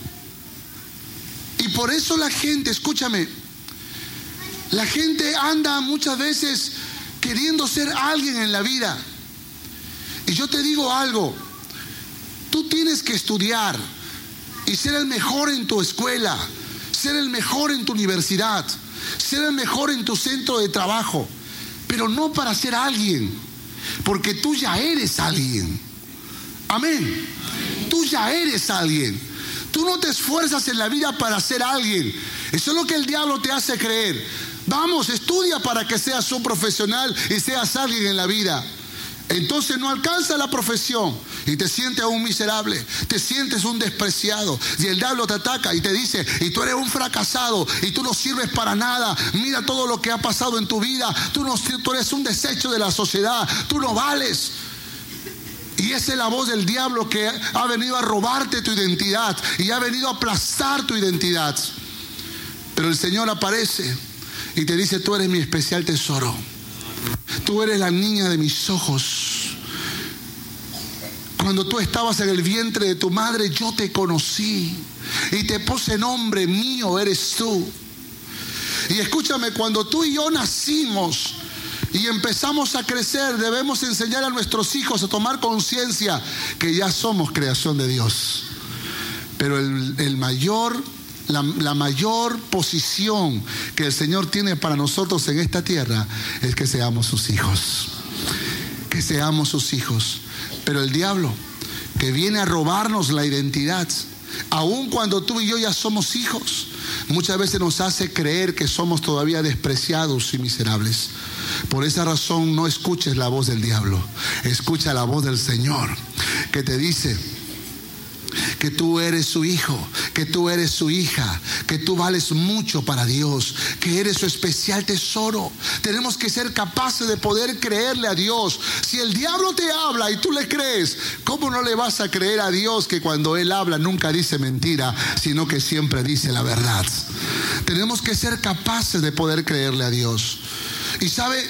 Y por eso la gente, escúchame, la gente anda muchas veces queriendo ser alguien en la vida. Y yo te digo algo, tú tienes que estudiar y ser el mejor en tu escuela, ser el mejor en tu universidad, ser el mejor en tu centro de trabajo, pero no para ser alguien, porque tú ya eres alguien. Amén. Tú ya eres alguien. Tú no te esfuerzas en la vida para ser alguien. Eso es lo que el diablo te hace creer. Vamos, estudia para que seas un profesional y seas alguien en la vida. Entonces no alcanza la profesión y te sientes un miserable, te sientes un despreciado y el diablo te ataca y te dice, y tú eres un fracasado y tú no sirves para nada, mira todo lo que ha pasado en tu vida, tú, no, tú eres un desecho de la sociedad, tú no vales. Y esa es la voz del diablo que ha venido a robarte tu identidad y ha venido a aplastar tu identidad. Pero el Señor aparece y te dice, tú eres mi especial tesoro. Tú eres la niña de mis ojos. Cuando tú estabas en el vientre de tu madre, yo te conocí y te puse nombre mío, eres tú. Y escúchame, cuando tú y yo nacimos y empezamos a crecer, debemos enseñar a nuestros hijos a tomar conciencia que ya somos creación de Dios. Pero el, el mayor la, mayor posición que el Señor tiene para nosotros en esta tierra es que seamos sus hijos. Que seamos sus hijos. Pero el diablo, que viene a robarnos la identidad, aun cuando tú y yo ya somos hijos, muchas veces nos hace creer que somos todavía despreciados y miserables. Por esa razón no escuches la voz del diablo, escucha la voz del Señor, que te dice, que tú eres su hijo, que tú eres su hija, que tú vales mucho para Dios, que eres su especial tesoro. Tenemos que ser capaces de poder creerle a Dios. Si el diablo te habla y tú le crees, ¿cómo no le vas a creer a Dios que cuando Él habla nunca dice mentira, sino que siempre dice la verdad? Tenemos que ser capaces de poder creerle a Dios. Y sabe,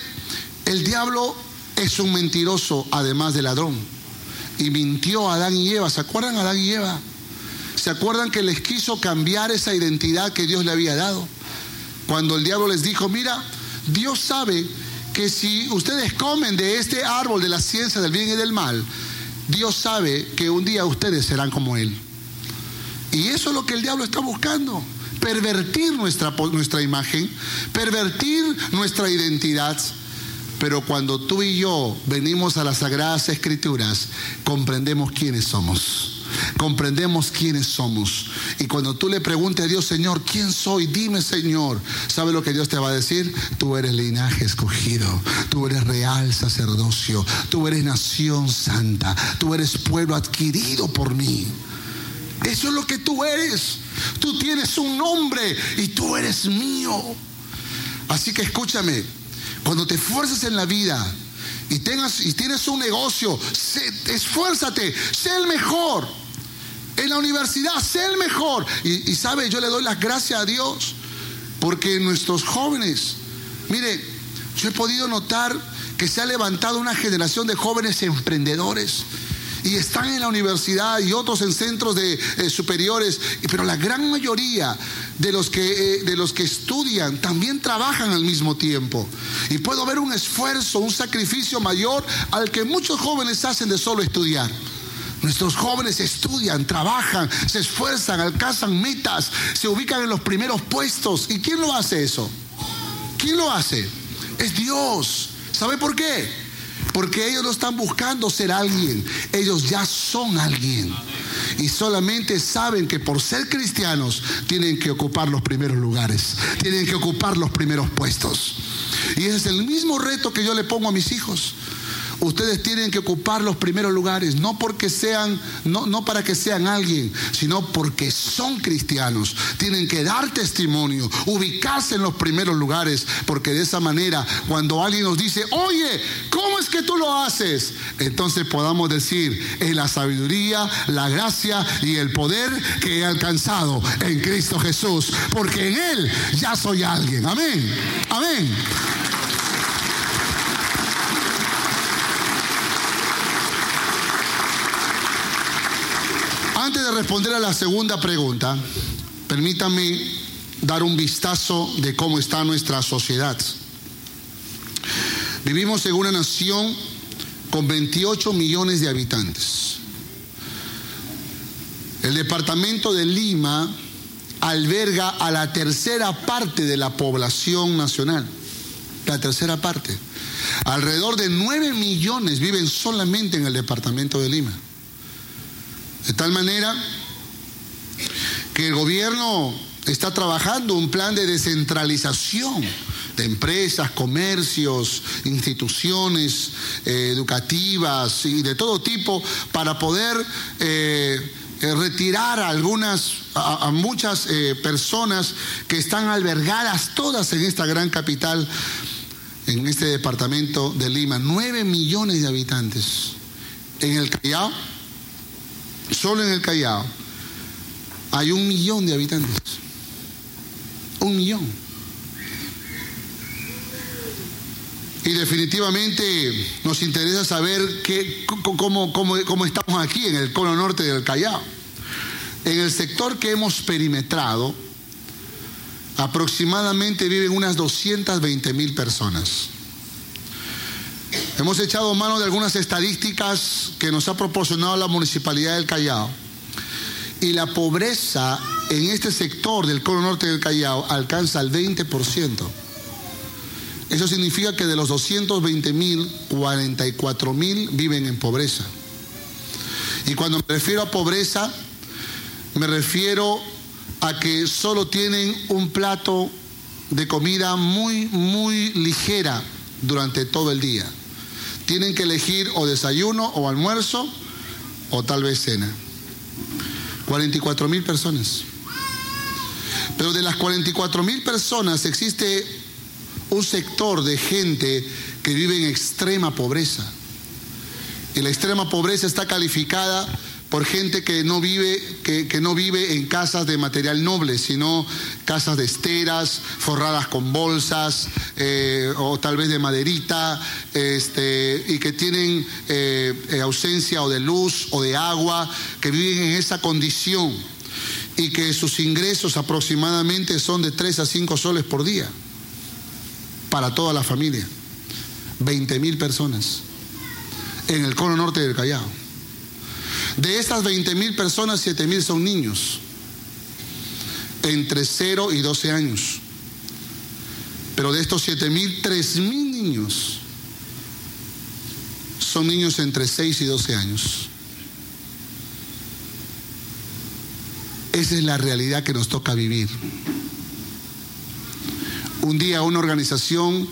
el diablo es un mentiroso además de ladrón y mintió a Adán y Eva. ¿Se acuerdan Adán y Eva? ¿Se acuerdan que les quiso cambiar esa identidad que Dios le había dado? Cuando el diablo les dijo, mira, Dios sabe que si ustedes comen de este árbol de la ciencia del bien y del mal, Dios sabe que un día ustedes serán como Él. Y eso es lo que el diablo está buscando. Pervertir nuestra, nuestra imagen, pervertir nuestra identidad pero cuando tú y yo venimos a las Sagradas Escrituras, comprendemos quiénes somos. Comprendemos quiénes somos. Y cuando tú le preguntes a Dios, Señor, ¿quién soy? Dime, Señor. ¿Sabe lo que Dios te va a decir? Tú eres linaje escogido. Tú eres real sacerdocio. Tú eres nación santa. Tú eres pueblo adquirido por mí. Eso es lo que tú eres. Tú tienes un nombre y tú eres mío. Así que escúchame. Cuando te esfuerces en la vida y, tengas, y tienes un negocio, esfuérzate, sé el mejor. En la universidad, sé el mejor. Y, y sabe, yo le doy las gracias a Dios porque nuestros jóvenes, mire, yo he podido notar que se ha levantado una generación de jóvenes emprendedores y están en la universidad y otros en centros de, eh, superiores, pero la gran mayoría de los, que, eh, de los que estudian también trabajan al mismo tiempo. Y puedo ver un esfuerzo, un sacrificio mayor al que muchos jóvenes hacen de solo estudiar. Nuestros jóvenes estudian, trabajan, se esfuerzan, alcanzan metas, se ubican en los primeros puestos. ¿Y quién lo hace eso? ¿Quién lo hace? Es Dios. ¿Sabe por qué? Porque ellos no están buscando ser alguien, ellos ya son alguien. Y solamente saben que por ser cristianos tienen que ocupar los primeros lugares, tienen que ocupar los primeros puestos. Y ese es el mismo reto que yo le pongo a mis hijos ustedes tienen que ocupar los primeros lugares, no porque sean, no, no para que sean alguien, sino porque son cristianos. Tienen que dar testimonio, ubicarse en los primeros lugares, porque de esa manera, cuando alguien nos dice, oye, ¿cómo es que tú lo haces? Entonces podamos decir, es la sabiduría, la gracia y el poder que he alcanzado en Cristo Jesús, porque en Él ya soy alguien. Amén. Amén. Antes de responder a la segunda pregunta, permítame dar un vistazo de cómo está nuestra sociedad. Vivimos en una nación con 28 millones de habitantes. El departamento de Lima alberga a la tercera parte de la población nacional. La tercera parte. Alrededor de 9 millones viven solamente en el departamento de Lima. De tal manera que el gobierno está trabajando un plan de descentralización de empresas, comercios, instituciones eh, educativas y de todo tipo para poder eh, eh, retirar a algunas, a, muchas personas que están albergadas todas en esta gran capital, en este departamento de Lima. Nueve millones de habitantes. En el Callao, solo en el Callao, hay un millón de habitantes. Un millón. Y definitivamente nos interesa saber qué, cómo, cómo, estamos aquí en el cono norte del Callao. En el sector que hemos perimetrado, aproximadamente viven unas 220 mil personas. Hemos echado mano de algunas estadísticas que nos ha proporcionado la Municipalidad del Callao. Y la pobreza en este sector del cono norte del Callao alcanza el 20%. Eso significa que de los 220 mil, 44 mil viven en pobreza. Y cuando me refiero a pobreza, me refiero a que solo tienen un plato de comida muy, muy ligera durante todo el día. Tienen que elegir o desayuno o almuerzo o tal vez cena. 44 mil personas. Pero de las 44 mil personas existe un sector de gente que vive en extrema pobreza. Y la extrema pobreza está calificada por gente que no vive, que, no vive en casas de material noble, sino casas de esteras, forradas con bolsas, eh, o tal vez de maderita, este, y que tienen eh, ausencia o de luz o de agua, que viven en esa condición y que sus ingresos aproximadamente son de 3 a 5 soles por día para toda la familia. 20 mil personas en el cono norte del Callao. De estas 20 mil personas, 7 mil son niños, entre 0 y 12 años. Pero de estos 7 mil, 3 mil niños son niños entre 6 y 12 años. Esa es la realidad que nos toca vivir. Un día una organización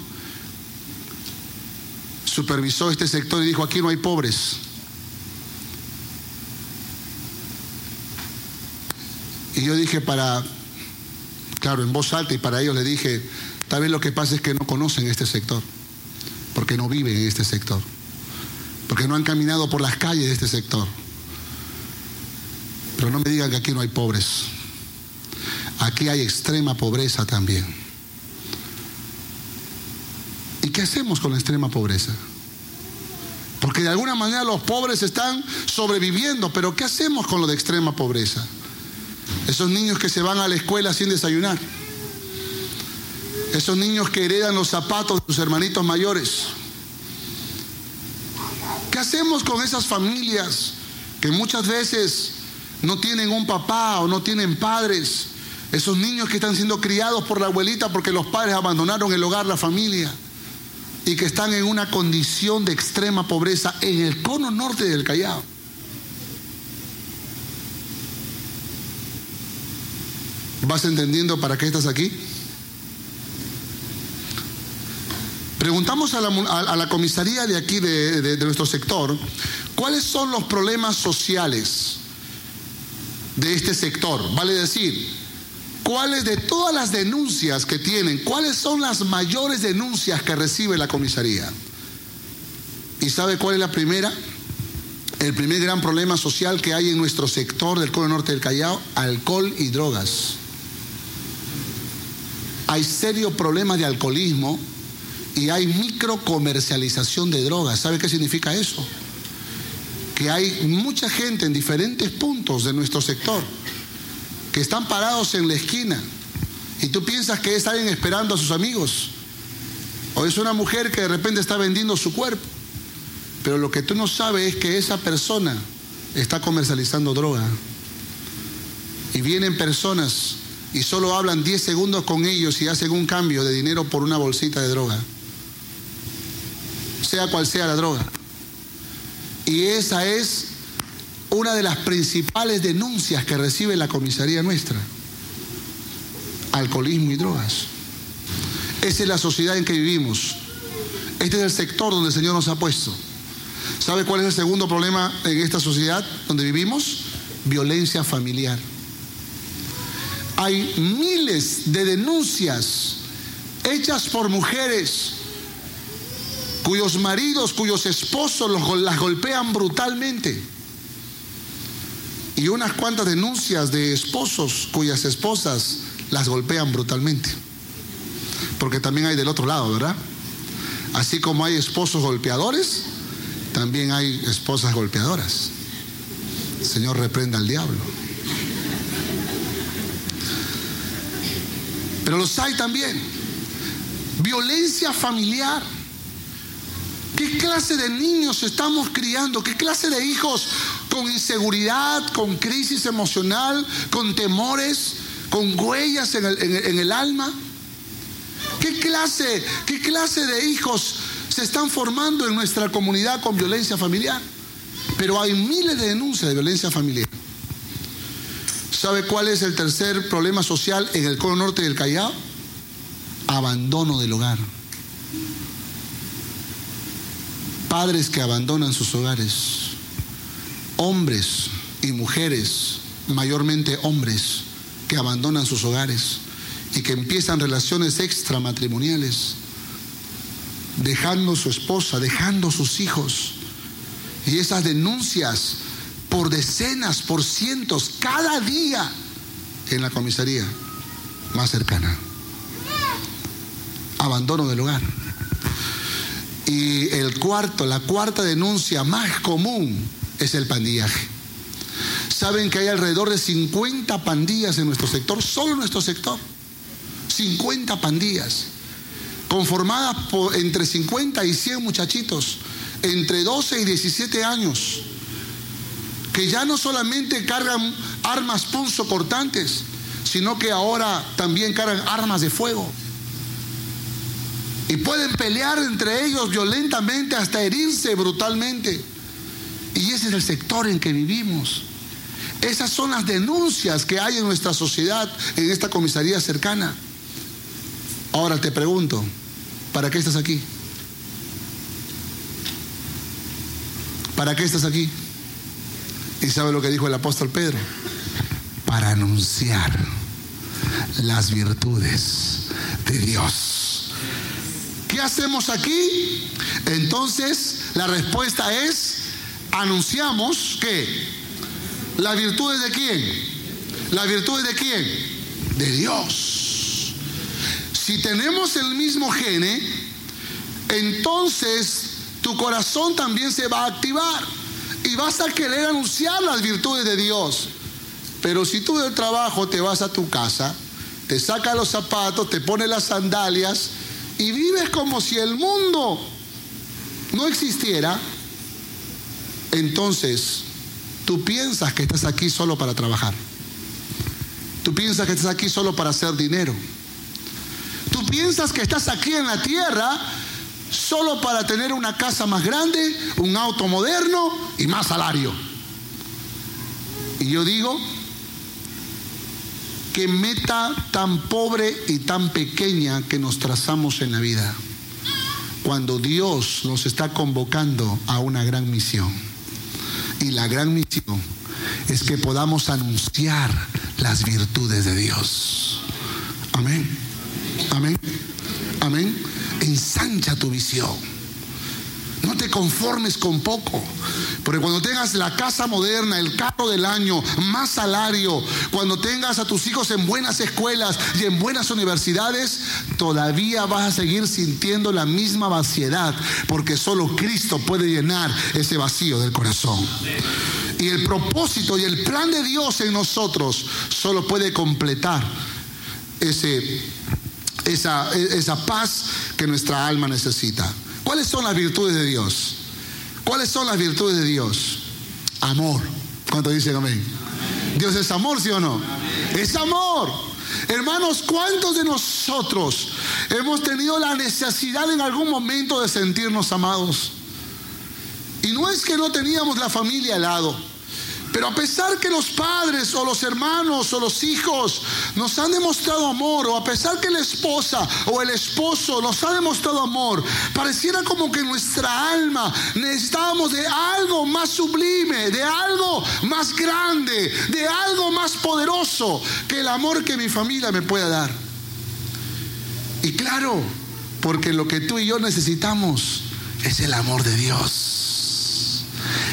supervisó este sector y dijo, aquí no hay pobres. Y yo dije para, claro, en voz alta y para ellos le dije, tal vez lo que pasa es que no conocen este sector, porque no viven en este sector, porque no han caminado por las calles de este sector. Pero no me digan que aquí no hay pobres. Aquí hay extrema pobreza también. ¿Y qué hacemos con la extrema pobreza? Porque de alguna manera los pobres están sobreviviendo, pero ¿qué hacemos con lo de extrema pobreza? Esos niños que se van a la escuela sin desayunar. Esos niños que heredan los zapatos de sus hermanitos mayores. ¿Qué hacemos con esas familias que muchas veces no tienen un papá o no tienen padres? Esos niños que están siendo criados por la abuelita porque los padres abandonaron el hogar, la familia y que están en una condición de extrema pobreza en el cono norte del Callao. ¿Vas entendiendo para qué estás aquí? Preguntamos a la, comisaría de aquí, de nuestro sector, cuáles son los problemas sociales de este sector. Vale decir, cuáles de todas las denuncias que tienen, cuáles son las mayores denuncias que recibe la comisaría. ¿Y sabe cuál es la primera? El primer gran problema social que hay en nuestro sector del Cono Norte del Callao, alcohol y drogas. Hay serios problemas de alcoholismo y hay microcomercialización de drogas. ¿Sabe qué significa eso? Que hay mucha gente en diferentes puntos de nuestro sector que que están parados en la esquina y tú piensas que es alguien esperando a sus amigos. O es una mujer que de repente está vendiendo su cuerpo. Pero lo que tú no sabes es que esa persona está comercializando droga. Y vienen personas y solo hablan 10 segundos con ellos y hacen un cambio de dinero por una bolsita de droga. Sea cual sea la droga. Y esa es una de las principales denuncias que recibe la comisaría nuestra. Alcoholismo y drogas. Esa es la sociedad en que vivimos. Este es el sector donde el Señor nos ha puesto. ¿Sabe cuál es el segundo problema en esta sociedad donde vivimos? Violencia familiar. Hay miles de denuncias hechas por mujeres cuyos maridos, cuyos esposos las golpean brutalmente. Y unas cuantas denuncias de esposos cuyas esposas las golpean brutalmente. Porque también hay del otro lado, ¿verdad? Así como hay esposos golpeadores, también hay esposas golpeadoras. Señor reprenda al diablo. Pero los hay también. Violencia familiar. ¿Qué clase de niños estamos criando? ¿Qué clase de hijos con inseguridad, con crisis emocional, con temores, con huellas en el, alma? ¿Qué clase, ¿Qué clase de hijos se están formando en nuestra comunidad con violencia familiar? Pero hay miles de denuncias de violencia familiar. ¿Sabe cuál es el tercer problema social en el cono norte del Callao? Abandono del hogar. Padres que abandonan sus hogares. Hombres y mujeres, mayormente hombres, que abandonan sus hogares y que empiezan relaciones extramatrimoniales, dejando su esposa, dejando sus hijos. Y esas denuncias por decenas, por cientos, cada día en la comisaría más cercana. Abandono del hogar. Y el cuarto, la cuarta denuncia más común es el pandillaje. Saben que hay alrededor de 50 pandillas en nuestro sector, solo en nuestro sector. 50 pandillas, conformadas por entre 50 y 100 muchachitos, entre 12 y 17 años que ya no solamente cargan armas punzocortantes, sino que ahora también cargan armas de fuego. Y pueden pelear entre ellos violentamente hasta herirse brutalmente. Y ese es el sector en que vivimos. Esas son las denuncias que hay en nuestra sociedad, en esta comisaría cercana. Ahora te pregunto, ¿para qué estás aquí? ¿Para qué estás aquí? ¿Y sabe lo que dijo el apóstol Pedro? Para anunciar las virtudes de Dios. ¿Qué hacemos aquí? Entonces, la respuesta es, anunciamos que las virtudes de quién? ¿Las virtudes de quién? De Dios. Si tenemos el mismo gene, entonces tu corazón también se va a activar y vas a querer anunciar las virtudes de Dios. Pero si tú del trabajo te vas a tu casa, te sacas los zapatos, te pones las sandalias y vives como si el mundo no existiera, entonces tú piensas que estás aquí solo para trabajar. Tú piensas que estás aquí solo para hacer dinero. Tú piensas que estás aquí en la tierra solo para tener una casa más grande, un auto moderno y más salario. Y yo digo, qué meta tan pobre y tan pequeña que nos trazamos en la vida, cuando Dios nos está convocando a una gran misión. Y la gran misión es que podamos anunciar las virtudes de Dios. Amén. Amén. Ensancha tu visión. No te conformes con poco. Porque cuando tengas la casa moderna, el carro del año, más salario, cuando tengas a tus hijos en buenas escuelas y en buenas universidades, todavía vas a seguir sintiendo la misma vaciedad. Porque solo Cristo puede llenar ese vacío del corazón. Y el propósito y el plan de Dios en nosotros solo puede completar ese, esa, esa paz que nuestra alma necesita. ¿Cuáles son las virtudes de Dios? ¿Cuáles son las virtudes de Dios? Amor. ¿Cuánto dicen amén? Dios es amor, ¿sí o no? Es amor. Hermanos, ¿cuántos de nosotros hemos tenido la necesidad en algún momento de sentirnos amados? Y no es que no teníamos la familia al lado. Pero a pesar que los padres o los hermanos o los hijos nos han demostrado amor, o a pesar que la esposa o el esposo nos ha demostrado amor, pareciera como que nuestra alma necesitábamos de algo más sublime, de algo más grande, de algo más poderoso que el amor que mi familia me pueda dar. Y claro, porque lo que tú y yo necesitamos es el amor de Dios.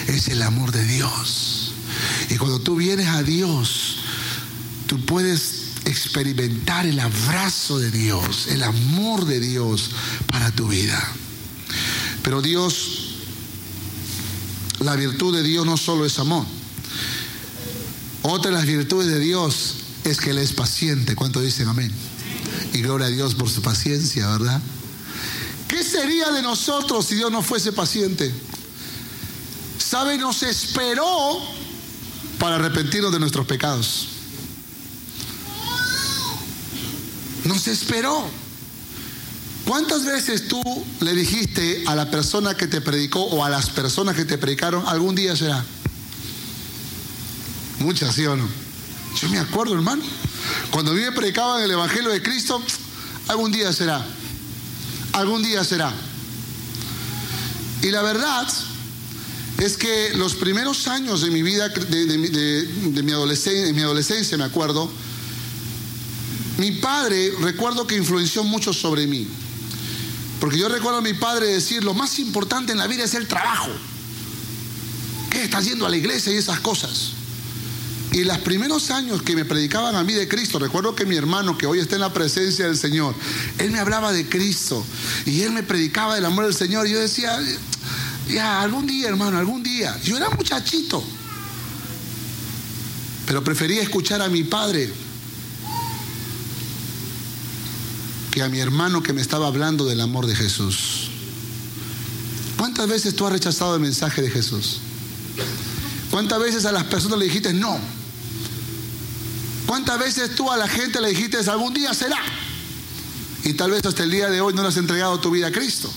Es el amor de Dios. Y cuando tú vienes a Dios, tú puedes experimentar el abrazo de Dios, el amor de Dios para tu vida. Pero Dios, la virtud de Dios no solo es amor. Otra de las virtudes de Dios es que Él es paciente. ¿Cuánto dicen amén? Y gloria a Dios por su paciencia, ¿verdad? ¿Qué sería de nosotros si Dios no fuese paciente? ¿Sabe? Nos esperó para arrepentirnos de nuestros pecados. Nos esperó. ¿Cuántas veces tú le dijiste a la persona que te predicó o a las personas que te predicaron, algún día será? Muchas, ¿sí o no? Yo me acuerdo, hermano. Cuando a mí me predicaban el Evangelio de Cristo, algún día será. Algún día será. Y la verdad es que los primeros años de mi vida, de, mi, adolescencia, me acuerdo, mi padre, recuerdo que influenció mucho sobre mí. Porque yo recuerdo a mi padre decir, lo más importante en la vida es el trabajo. ¿Qué estás yendo a la iglesia y esas cosas? Y los primeros años que me predicaban a mí de Cristo, recuerdo que mi hermano, que hoy está en la presencia del Señor, él me hablaba de Cristo y él me predicaba del amor del Señor. Y yo decía, ya, algún día, hermano, algún día. Yo era muchachito. Pero prefería escuchar a mi padre que a mi hermano que me estaba hablando del amor de Jesús. ¿Cuántas veces tú has rechazado el mensaje de Jesús? ¿Cuántas veces a las personas le dijiste no? ¿Cuántas veces tú a la gente le dijiste algún día será? Y tal vez hasta el día de hoy no le has entregado tu vida a Cristo.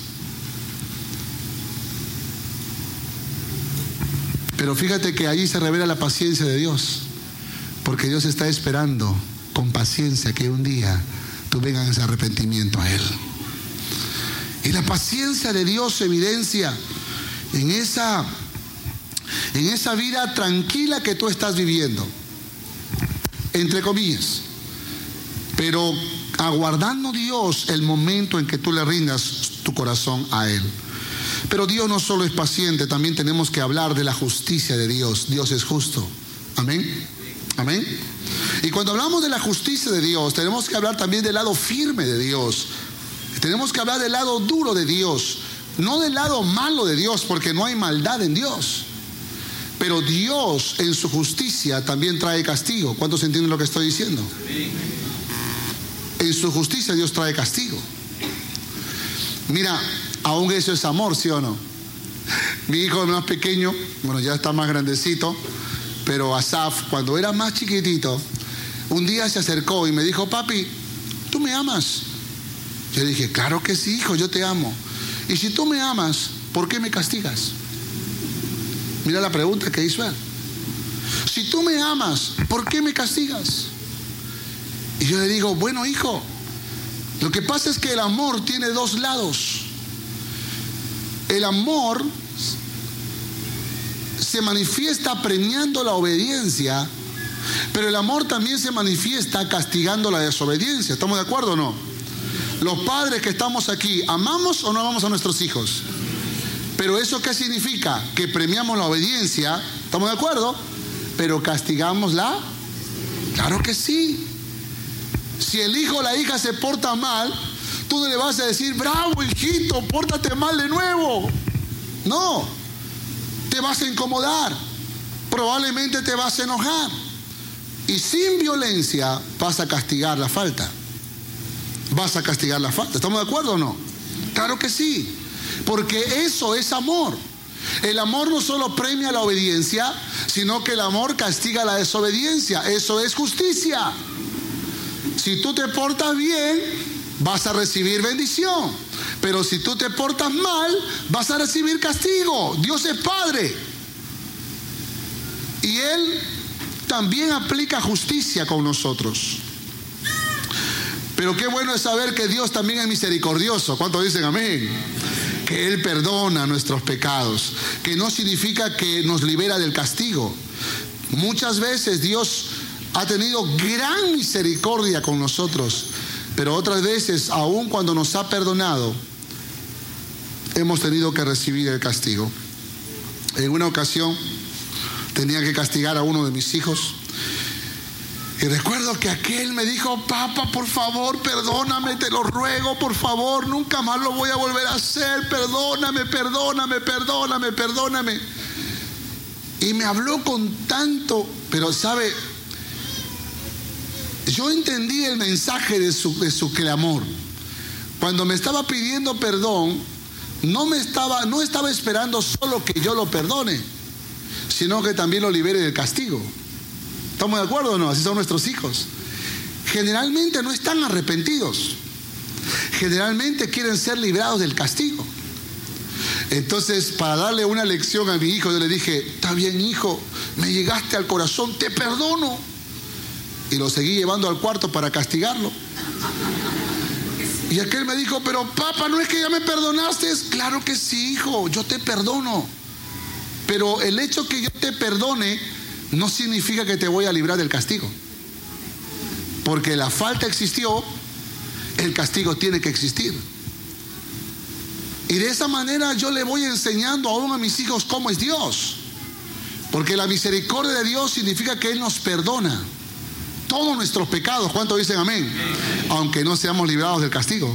Pero fíjate que allí se revela la paciencia de Dios, porque Dios está esperando con paciencia que un día tú vengas ese arrepentimiento a Él. Y la paciencia de Dios se evidencia en esa, en esa vida tranquila que tú estás viviendo, entre comillas, pero aguardando Dios el momento en que tú le rindas tu corazón a Él. Pero Dios no solo es paciente, también tenemos que hablar de la justicia de Dios. Dios es justo. Amén. Amén. Y cuando hablamos de la justicia de Dios, tenemos que hablar también del lado firme de Dios. Tenemos que hablar del lado duro de Dios, no del lado malo de Dios, porque no hay maldad en Dios. Pero Dios en su justicia también trae castigo. ¿Cuántos entienden lo que estoy diciendo? En su justicia Dios trae castigo. Mira, Aún eso es amor, ¿sí o no? Mi hijo más pequeño, bueno, ya está más grandecito, pero Asaf, cuando era más chiquitito, un día se acercó y me dijo, papi, ¿tú me amas? Yo dije, claro que sí, hijo, yo te amo. Y si tú me amas, ¿por qué me castigas? Mira la pregunta que hizo él. Si tú me amas, ¿por qué me castigas? Y yo le digo, bueno, hijo, lo que pasa es que el amor tiene dos lados. El amor se manifiesta premiando la obediencia, pero el amor también se manifiesta castigando la desobediencia. ¿Estamos de acuerdo o no? Los padres que estamos aquí, ¿amamos o no amamos a nuestros hijos? Pero eso qué significa? Que premiamos la obediencia, ¿estamos de acuerdo? Pero castigamos la... Claro que sí. Si el hijo o la hija se porta mal, tú no le vas a decir, bravo hijito, pórtate mal de nuevo. No, te vas a incomodar, probablemente te vas a enojar. Y sin violencia vas a castigar la falta. Vas a castigar la falta. ¿Estamos de acuerdo o no? Claro que sí. Porque eso es amor. El amor no solo premia la obediencia, sino que el amor castiga la desobediencia. Eso es justicia. Si tú te portas bien, vas a recibir bendición. Pero si tú te portas mal, vas a recibir castigo. Dios es Padre. Y Él también aplica justicia con nosotros. Pero qué bueno es saber que Dios también es misericordioso. ¿Cuántos dicen amén? Que Él perdona nuestros pecados, que no significa que nos libera del castigo. Muchas veces Dios ha tenido gran misericordia con nosotros, pero otras veces, aun cuando nos ha perdonado, hemos tenido que recibir el castigo. En una ocasión tenía que castigar a uno de mis hijos. Y recuerdo que aquel me dijo, papá, por favor, perdóname, te lo ruego, por favor, nunca más lo voy a volver a hacer, perdóname, perdóname, perdóname, perdóname. Y me habló con tanto, pero sabe, yo entendí el mensaje de su, clamor. Cuando me estaba pidiendo perdón, no me estaba, no estaba esperando solo que yo lo perdone, sino que también lo libere del castigo. ¿Estamos de acuerdo o no? Así son nuestros hijos. Generalmente no están arrepentidos. Generalmente quieren ser librados del castigo. Entonces, para darle una lección a mi hijo, yo le dije, está bien hijo, me llegaste al corazón, te perdono. Y lo seguí llevando al cuarto para castigarlo. Y aquel me dijo, pero papá, ¿no es que ya me perdonaste? Claro que sí, hijo, yo te perdono. Pero el hecho que yo te perdone no significa que te voy a librar del castigo. Porque la falta existió, el castigo tiene que existir. Y de esa manera yo le voy enseñando aún a mis hijos cómo es Dios. Porque la misericordia de Dios significa que Él nos perdona todos nuestros pecados. ¿Cuántos dicen amén? Aunque no seamos librados del castigo.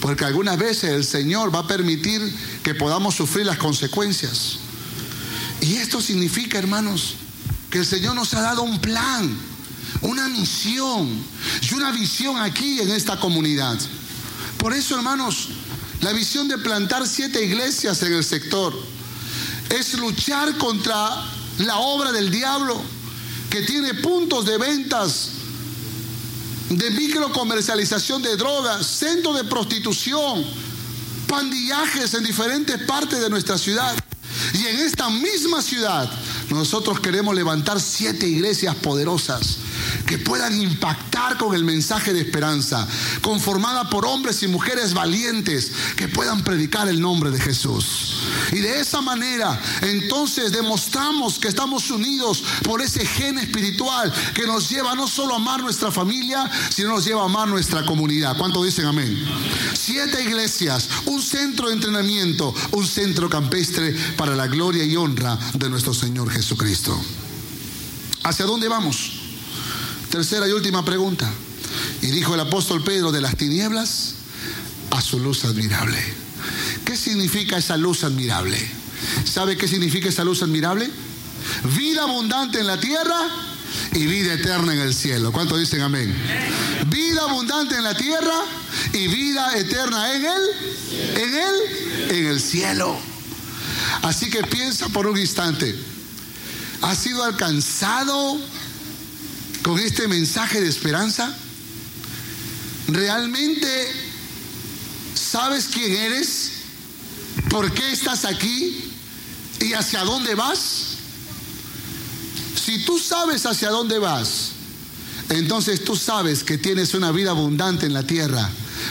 Porque algunas veces el Señor va a permitir que podamos sufrir las consecuencias. Y esto significa, hermanos, que el Señor nos ha dado un plan, una misión y una visión aquí en esta comunidad. Por eso, hermanos, la visión de plantar siete iglesias en el sector es luchar contra la obra del diablo que tiene puntos de ventas de microcomercialización de drogas, centros de prostitución, pandillajes en diferentes partes de nuestra ciudad. Y en esta misma ciudad nosotros queremos levantar siete iglesias poderosas que puedan impactar con el mensaje de esperanza, conformada por hombres y mujeres valientes que puedan predicar el nombre de Jesús. Y de esa manera, entonces demostramos que estamos unidos por ese gen espiritual que nos lleva no solo a amar nuestra familia, sino nos lleva a amar nuestra comunidad. ¿Cuántos dicen amén? Siete iglesias, un centro de entrenamiento, un centro campestre para la gloria y honra de nuestro Señor Jesucristo. ¿Hacia dónde vamos? Tercera y última pregunta. Y dijo el apóstol Pedro, de las tinieblas a su luz admirable. ¿Qué significa esa luz admirable? ¿Sabe qué significa esa luz admirable? Vida abundante en la tierra y vida eterna en el cielo. ¿Cuántos dicen amén? Vida abundante en la tierra y vida eterna en él, en él, en el cielo. Así que piensa por un instante. ¿Ha sido alcanzado con este mensaje de esperanza? ¿Realmente sabes quién eres? ¿Por qué estás aquí? ¿Y hacia dónde vas? Si tú sabes hacia dónde vas, entonces tú sabes que tienes una vida abundante en la tierra,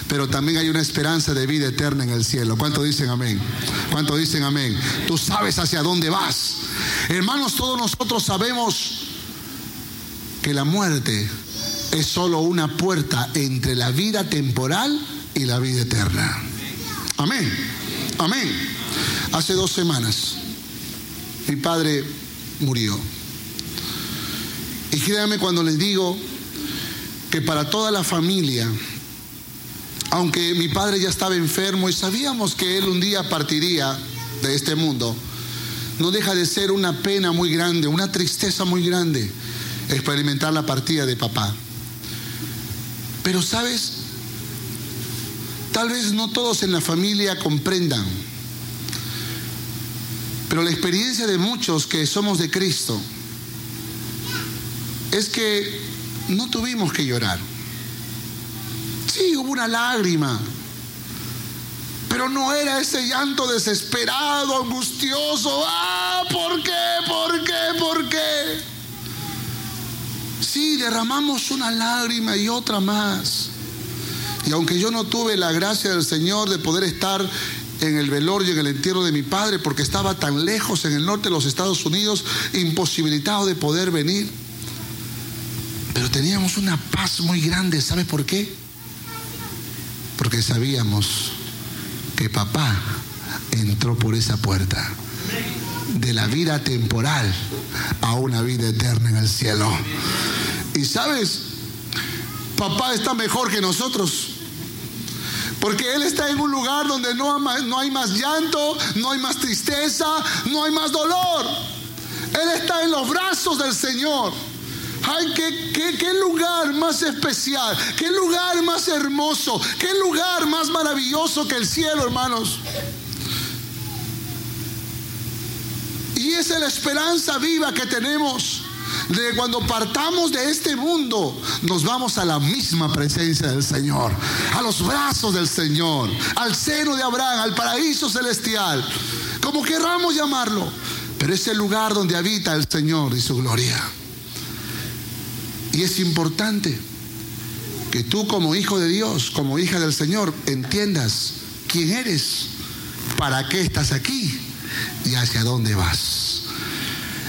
pero también hay una esperanza de vida eterna en el cielo. ¿Cuánto dicen amén? ¿Cuánto dicen amén? Tú sabes hacia dónde vas. Hermanos, todos nosotros sabemos que la muerte es solo una puerta entre la vida temporal y la vida eterna. Amén. Amén. Hace dos semanas mi padre murió. Y créanme cuando les digo que para toda la familia, aunque mi padre ya estaba enfermo y sabíamos que él un día partiría de este mundo, no deja de ser una pena muy grande, una tristeza muy grande experimentar la partida de papá. Pero sabes, tal vez no todos en la familia comprendan, pero la experiencia de muchos que somos de Cristo es que no tuvimos que llorar. Sí, hubo una lágrima, pero no era ese llanto desesperado, angustioso. Ah, ¿por qué? ¿Por qué? ¿Por qué? Sí, derramamos una lágrima y otra más. Y aunque yo no tuve la gracia del Señor de poder estar en el velorio y en el entierro de mi padre porque estaba tan lejos en el norte de los Estados Unidos, imposibilitado de poder venir. Pero teníamos una paz muy grande, ¿sabe por qué? Porque sabíamos que papá entró por esa puerta de la vida temporal a una vida eterna en el cielo. Y sabes, papá está mejor que nosotros. Porque Él está en un lugar donde no hay, más, llanto, no hay más tristeza, no hay más dolor. Él está en los brazos del Señor. Ay, qué, qué, lugar más especial, qué lugar más hermoso, qué lugar más maravilloso que el cielo, hermanos. Y esa es la esperanza viva que tenemos de cuando partamos de este mundo, nos vamos a la misma presencia del Señor, a los brazos del Señor, al seno de Abraham, al paraíso celestial, como querramos llamarlo, pero es el lugar donde habita el Señor y su gloria. Y es importante que tú como hijo de Dios, como hija del Señor, entiendas quién eres, para qué estás aquí y hacia dónde vas.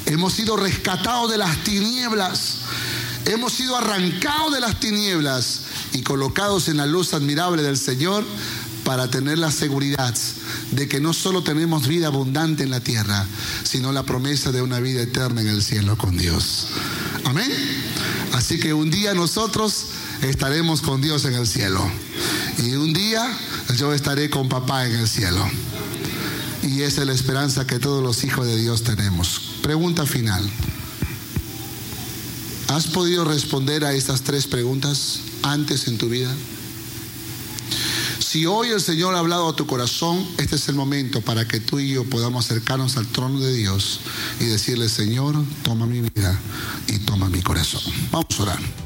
Hemos sido rescatados de las tinieblas. Hemos sido arrancados de las tinieblas y colocados en la luz admirable del Señor para tener la seguridad de que no solo tenemos vida abundante en la tierra, sino la promesa de una vida eterna en el cielo con Dios. Amén. Así que un día nosotros estaremos con Dios en el cielo. Y un día yo estaré con papá en el cielo. Y es la esperanza que todos los hijos de Dios tenemos. Pregunta final. ¿Has podido responder a estas tres preguntas antes en tu vida? Si hoy el Señor ha hablado a tu corazón, este es el momento para que tú y yo podamos acercarnos al trono de Dios y decirle, Señor, toma mi vida y toma mi corazón. Vamos a orar.